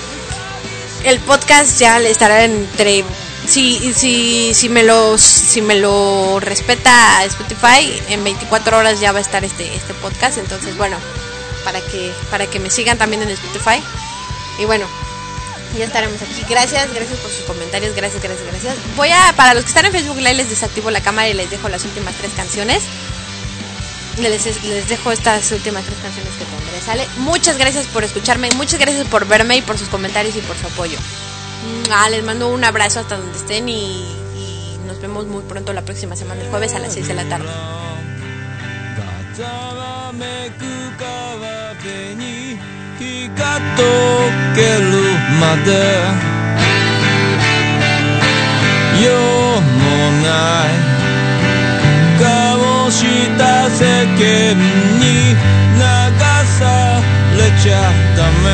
el podcast ya estará entre si si si me lo si me lo respeta Spotify en 24 horas ya va a estar este este podcast. Entonces bueno para que para que me sigan también en Spotify. Y bueno ya estaremos aquí. Gracias gracias por sus comentarios gracias gracias gracias. Voy a para los que están en Facebook Live les desactivo la cámara y les dejo las últimas tres canciones les, les dejo estas últimas tres canciones que tendré. ¿Sale? Muchas gracias por escucharme, muchas gracias por verme y por sus comentarios y por su apoyo. Ah, les mando un abrazo hasta donde estén y, y nos vemos muy pronto la próxima semana, el jueves a las 6 de la tarde. ざわめく川辺に日が溶けるまで用もない顔し た世間に流されちゃダメ。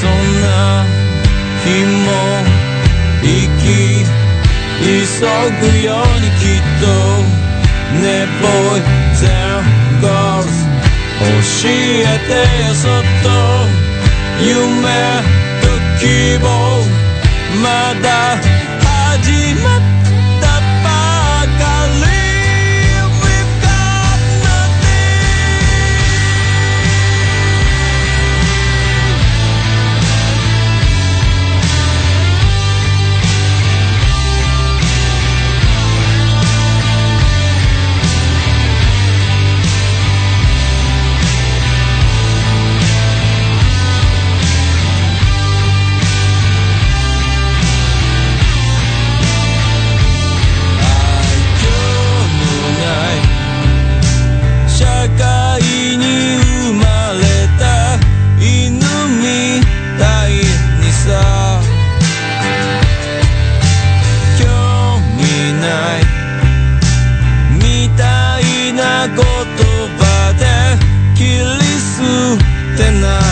そんな日も生き急ぐようにきっと。ねボーイズ and girls 教えてよそっと。夢と希望。まだ